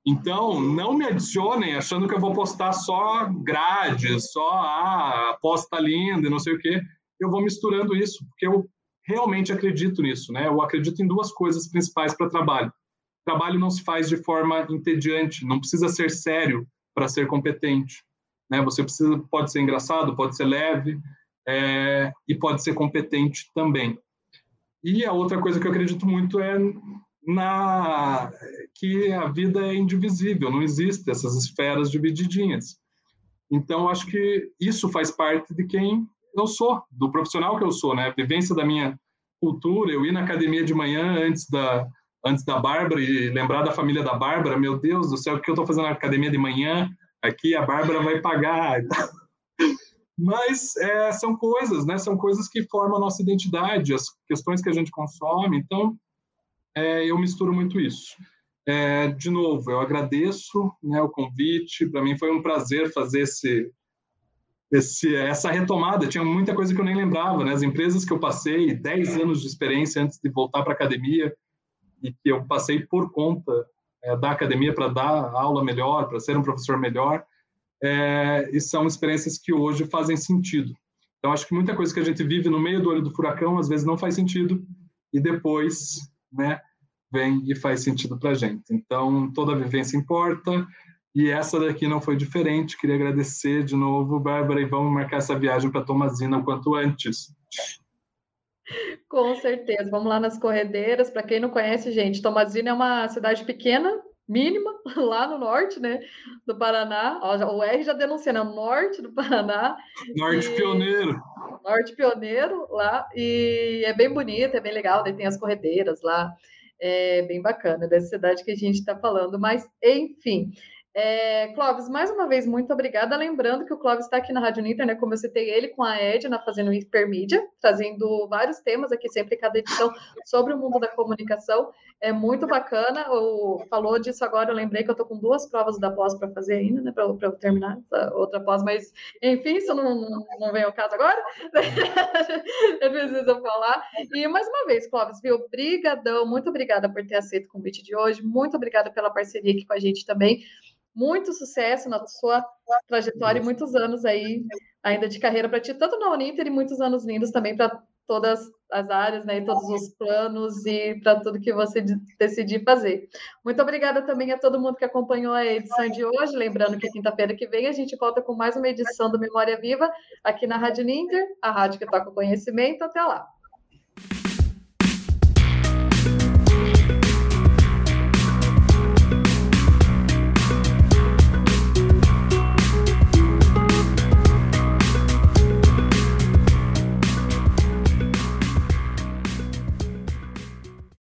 Speaker 3: Então, não me adicionem achando que eu vou postar só grades, só ah, a posta linda e não sei o quê. Eu vou misturando isso, porque eu realmente acredito nisso, né? Eu acredito em duas coisas principais para trabalho. Trabalho não se faz de forma entediante, não precisa ser sério para ser competente, né? Você precisa, pode ser engraçado, pode ser leve, é, e pode ser competente também. E a outra coisa que eu acredito muito é na que a vida é indivisível, não existe essas esferas divididinhas. Então, acho que isso faz parte de quem eu sou, do profissional que eu sou, né? A vivência da minha cultura, eu ir na academia de manhã antes da antes da Bárbara e lembrar da família da Bárbara, meu Deus do céu, o que eu estou fazendo na academia de manhã? Aqui a Bárbara vai pagar. Mas é, são coisas, né? São coisas que formam a nossa identidade, as questões que a gente consome. Então, é, eu misturo muito isso. É, de novo, eu agradeço né, o convite. Para mim foi um prazer fazer esse, esse, essa retomada. Tinha muita coisa que eu nem lembrava. Né? As empresas que eu passei, 10 anos de experiência antes de voltar para a academia, e que eu passei por conta é, da academia para dar aula melhor, para ser um professor melhor é, e são experiências que hoje fazem sentido. Então, acho que muita coisa que a gente vive no meio do olho do furacão, às vezes não faz sentido, e depois, né, vem e faz sentido para a gente. Então, toda vivência importa, e essa daqui não foi diferente. Queria agradecer de novo, Bárbara, e vamos marcar essa viagem para Tomazina o quanto antes.
Speaker 2: Com certeza. Vamos lá nas corredeiras. Para quem não conhece, gente, Tomazina é uma cidade pequena, mínima lá no norte, né, do Paraná. Ó, o R já denunciando, é o norte do Paraná.
Speaker 3: Norte e... pioneiro.
Speaker 2: Norte pioneiro lá e é bem bonito, é bem legal. Daí tem as corredeiras lá, é bem bacana dessa cidade que a gente está falando. Mas enfim, é, Clóvis, mais uma vez, muito obrigada. Lembrando que o Clóvis está aqui na Rádio Ninter, né? Como eu citei ele com a Edna fazendo Hipermídia, trazendo vários temas aqui, sempre cada edição, sobre o mundo da comunicação. É muito bacana. O, falou disso agora, eu lembrei que eu estou com duas provas da pós para fazer ainda, né? Para eu terminar essa outra pós, mas enfim, isso não, não, vem ao caso agora. eu preciso falar. E mais uma vez, Clóvis, viu? Obrigadão, muito obrigada por ter aceito o convite de hoje, muito obrigada pela parceria aqui com a gente também muito sucesso na sua trajetória e muitos anos aí ainda de carreira para ti, tanto na Uninter e muitos anos lindos também para todas as áreas, né, e todos os planos e para tudo que você decidir fazer. Muito obrigada também a todo mundo que acompanhou a edição de hoje, lembrando que quinta-feira que vem a gente volta com mais uma edição do Memória Viva aqui na Rádio Ninter, a rádio que toca o conhecimento. Até lá.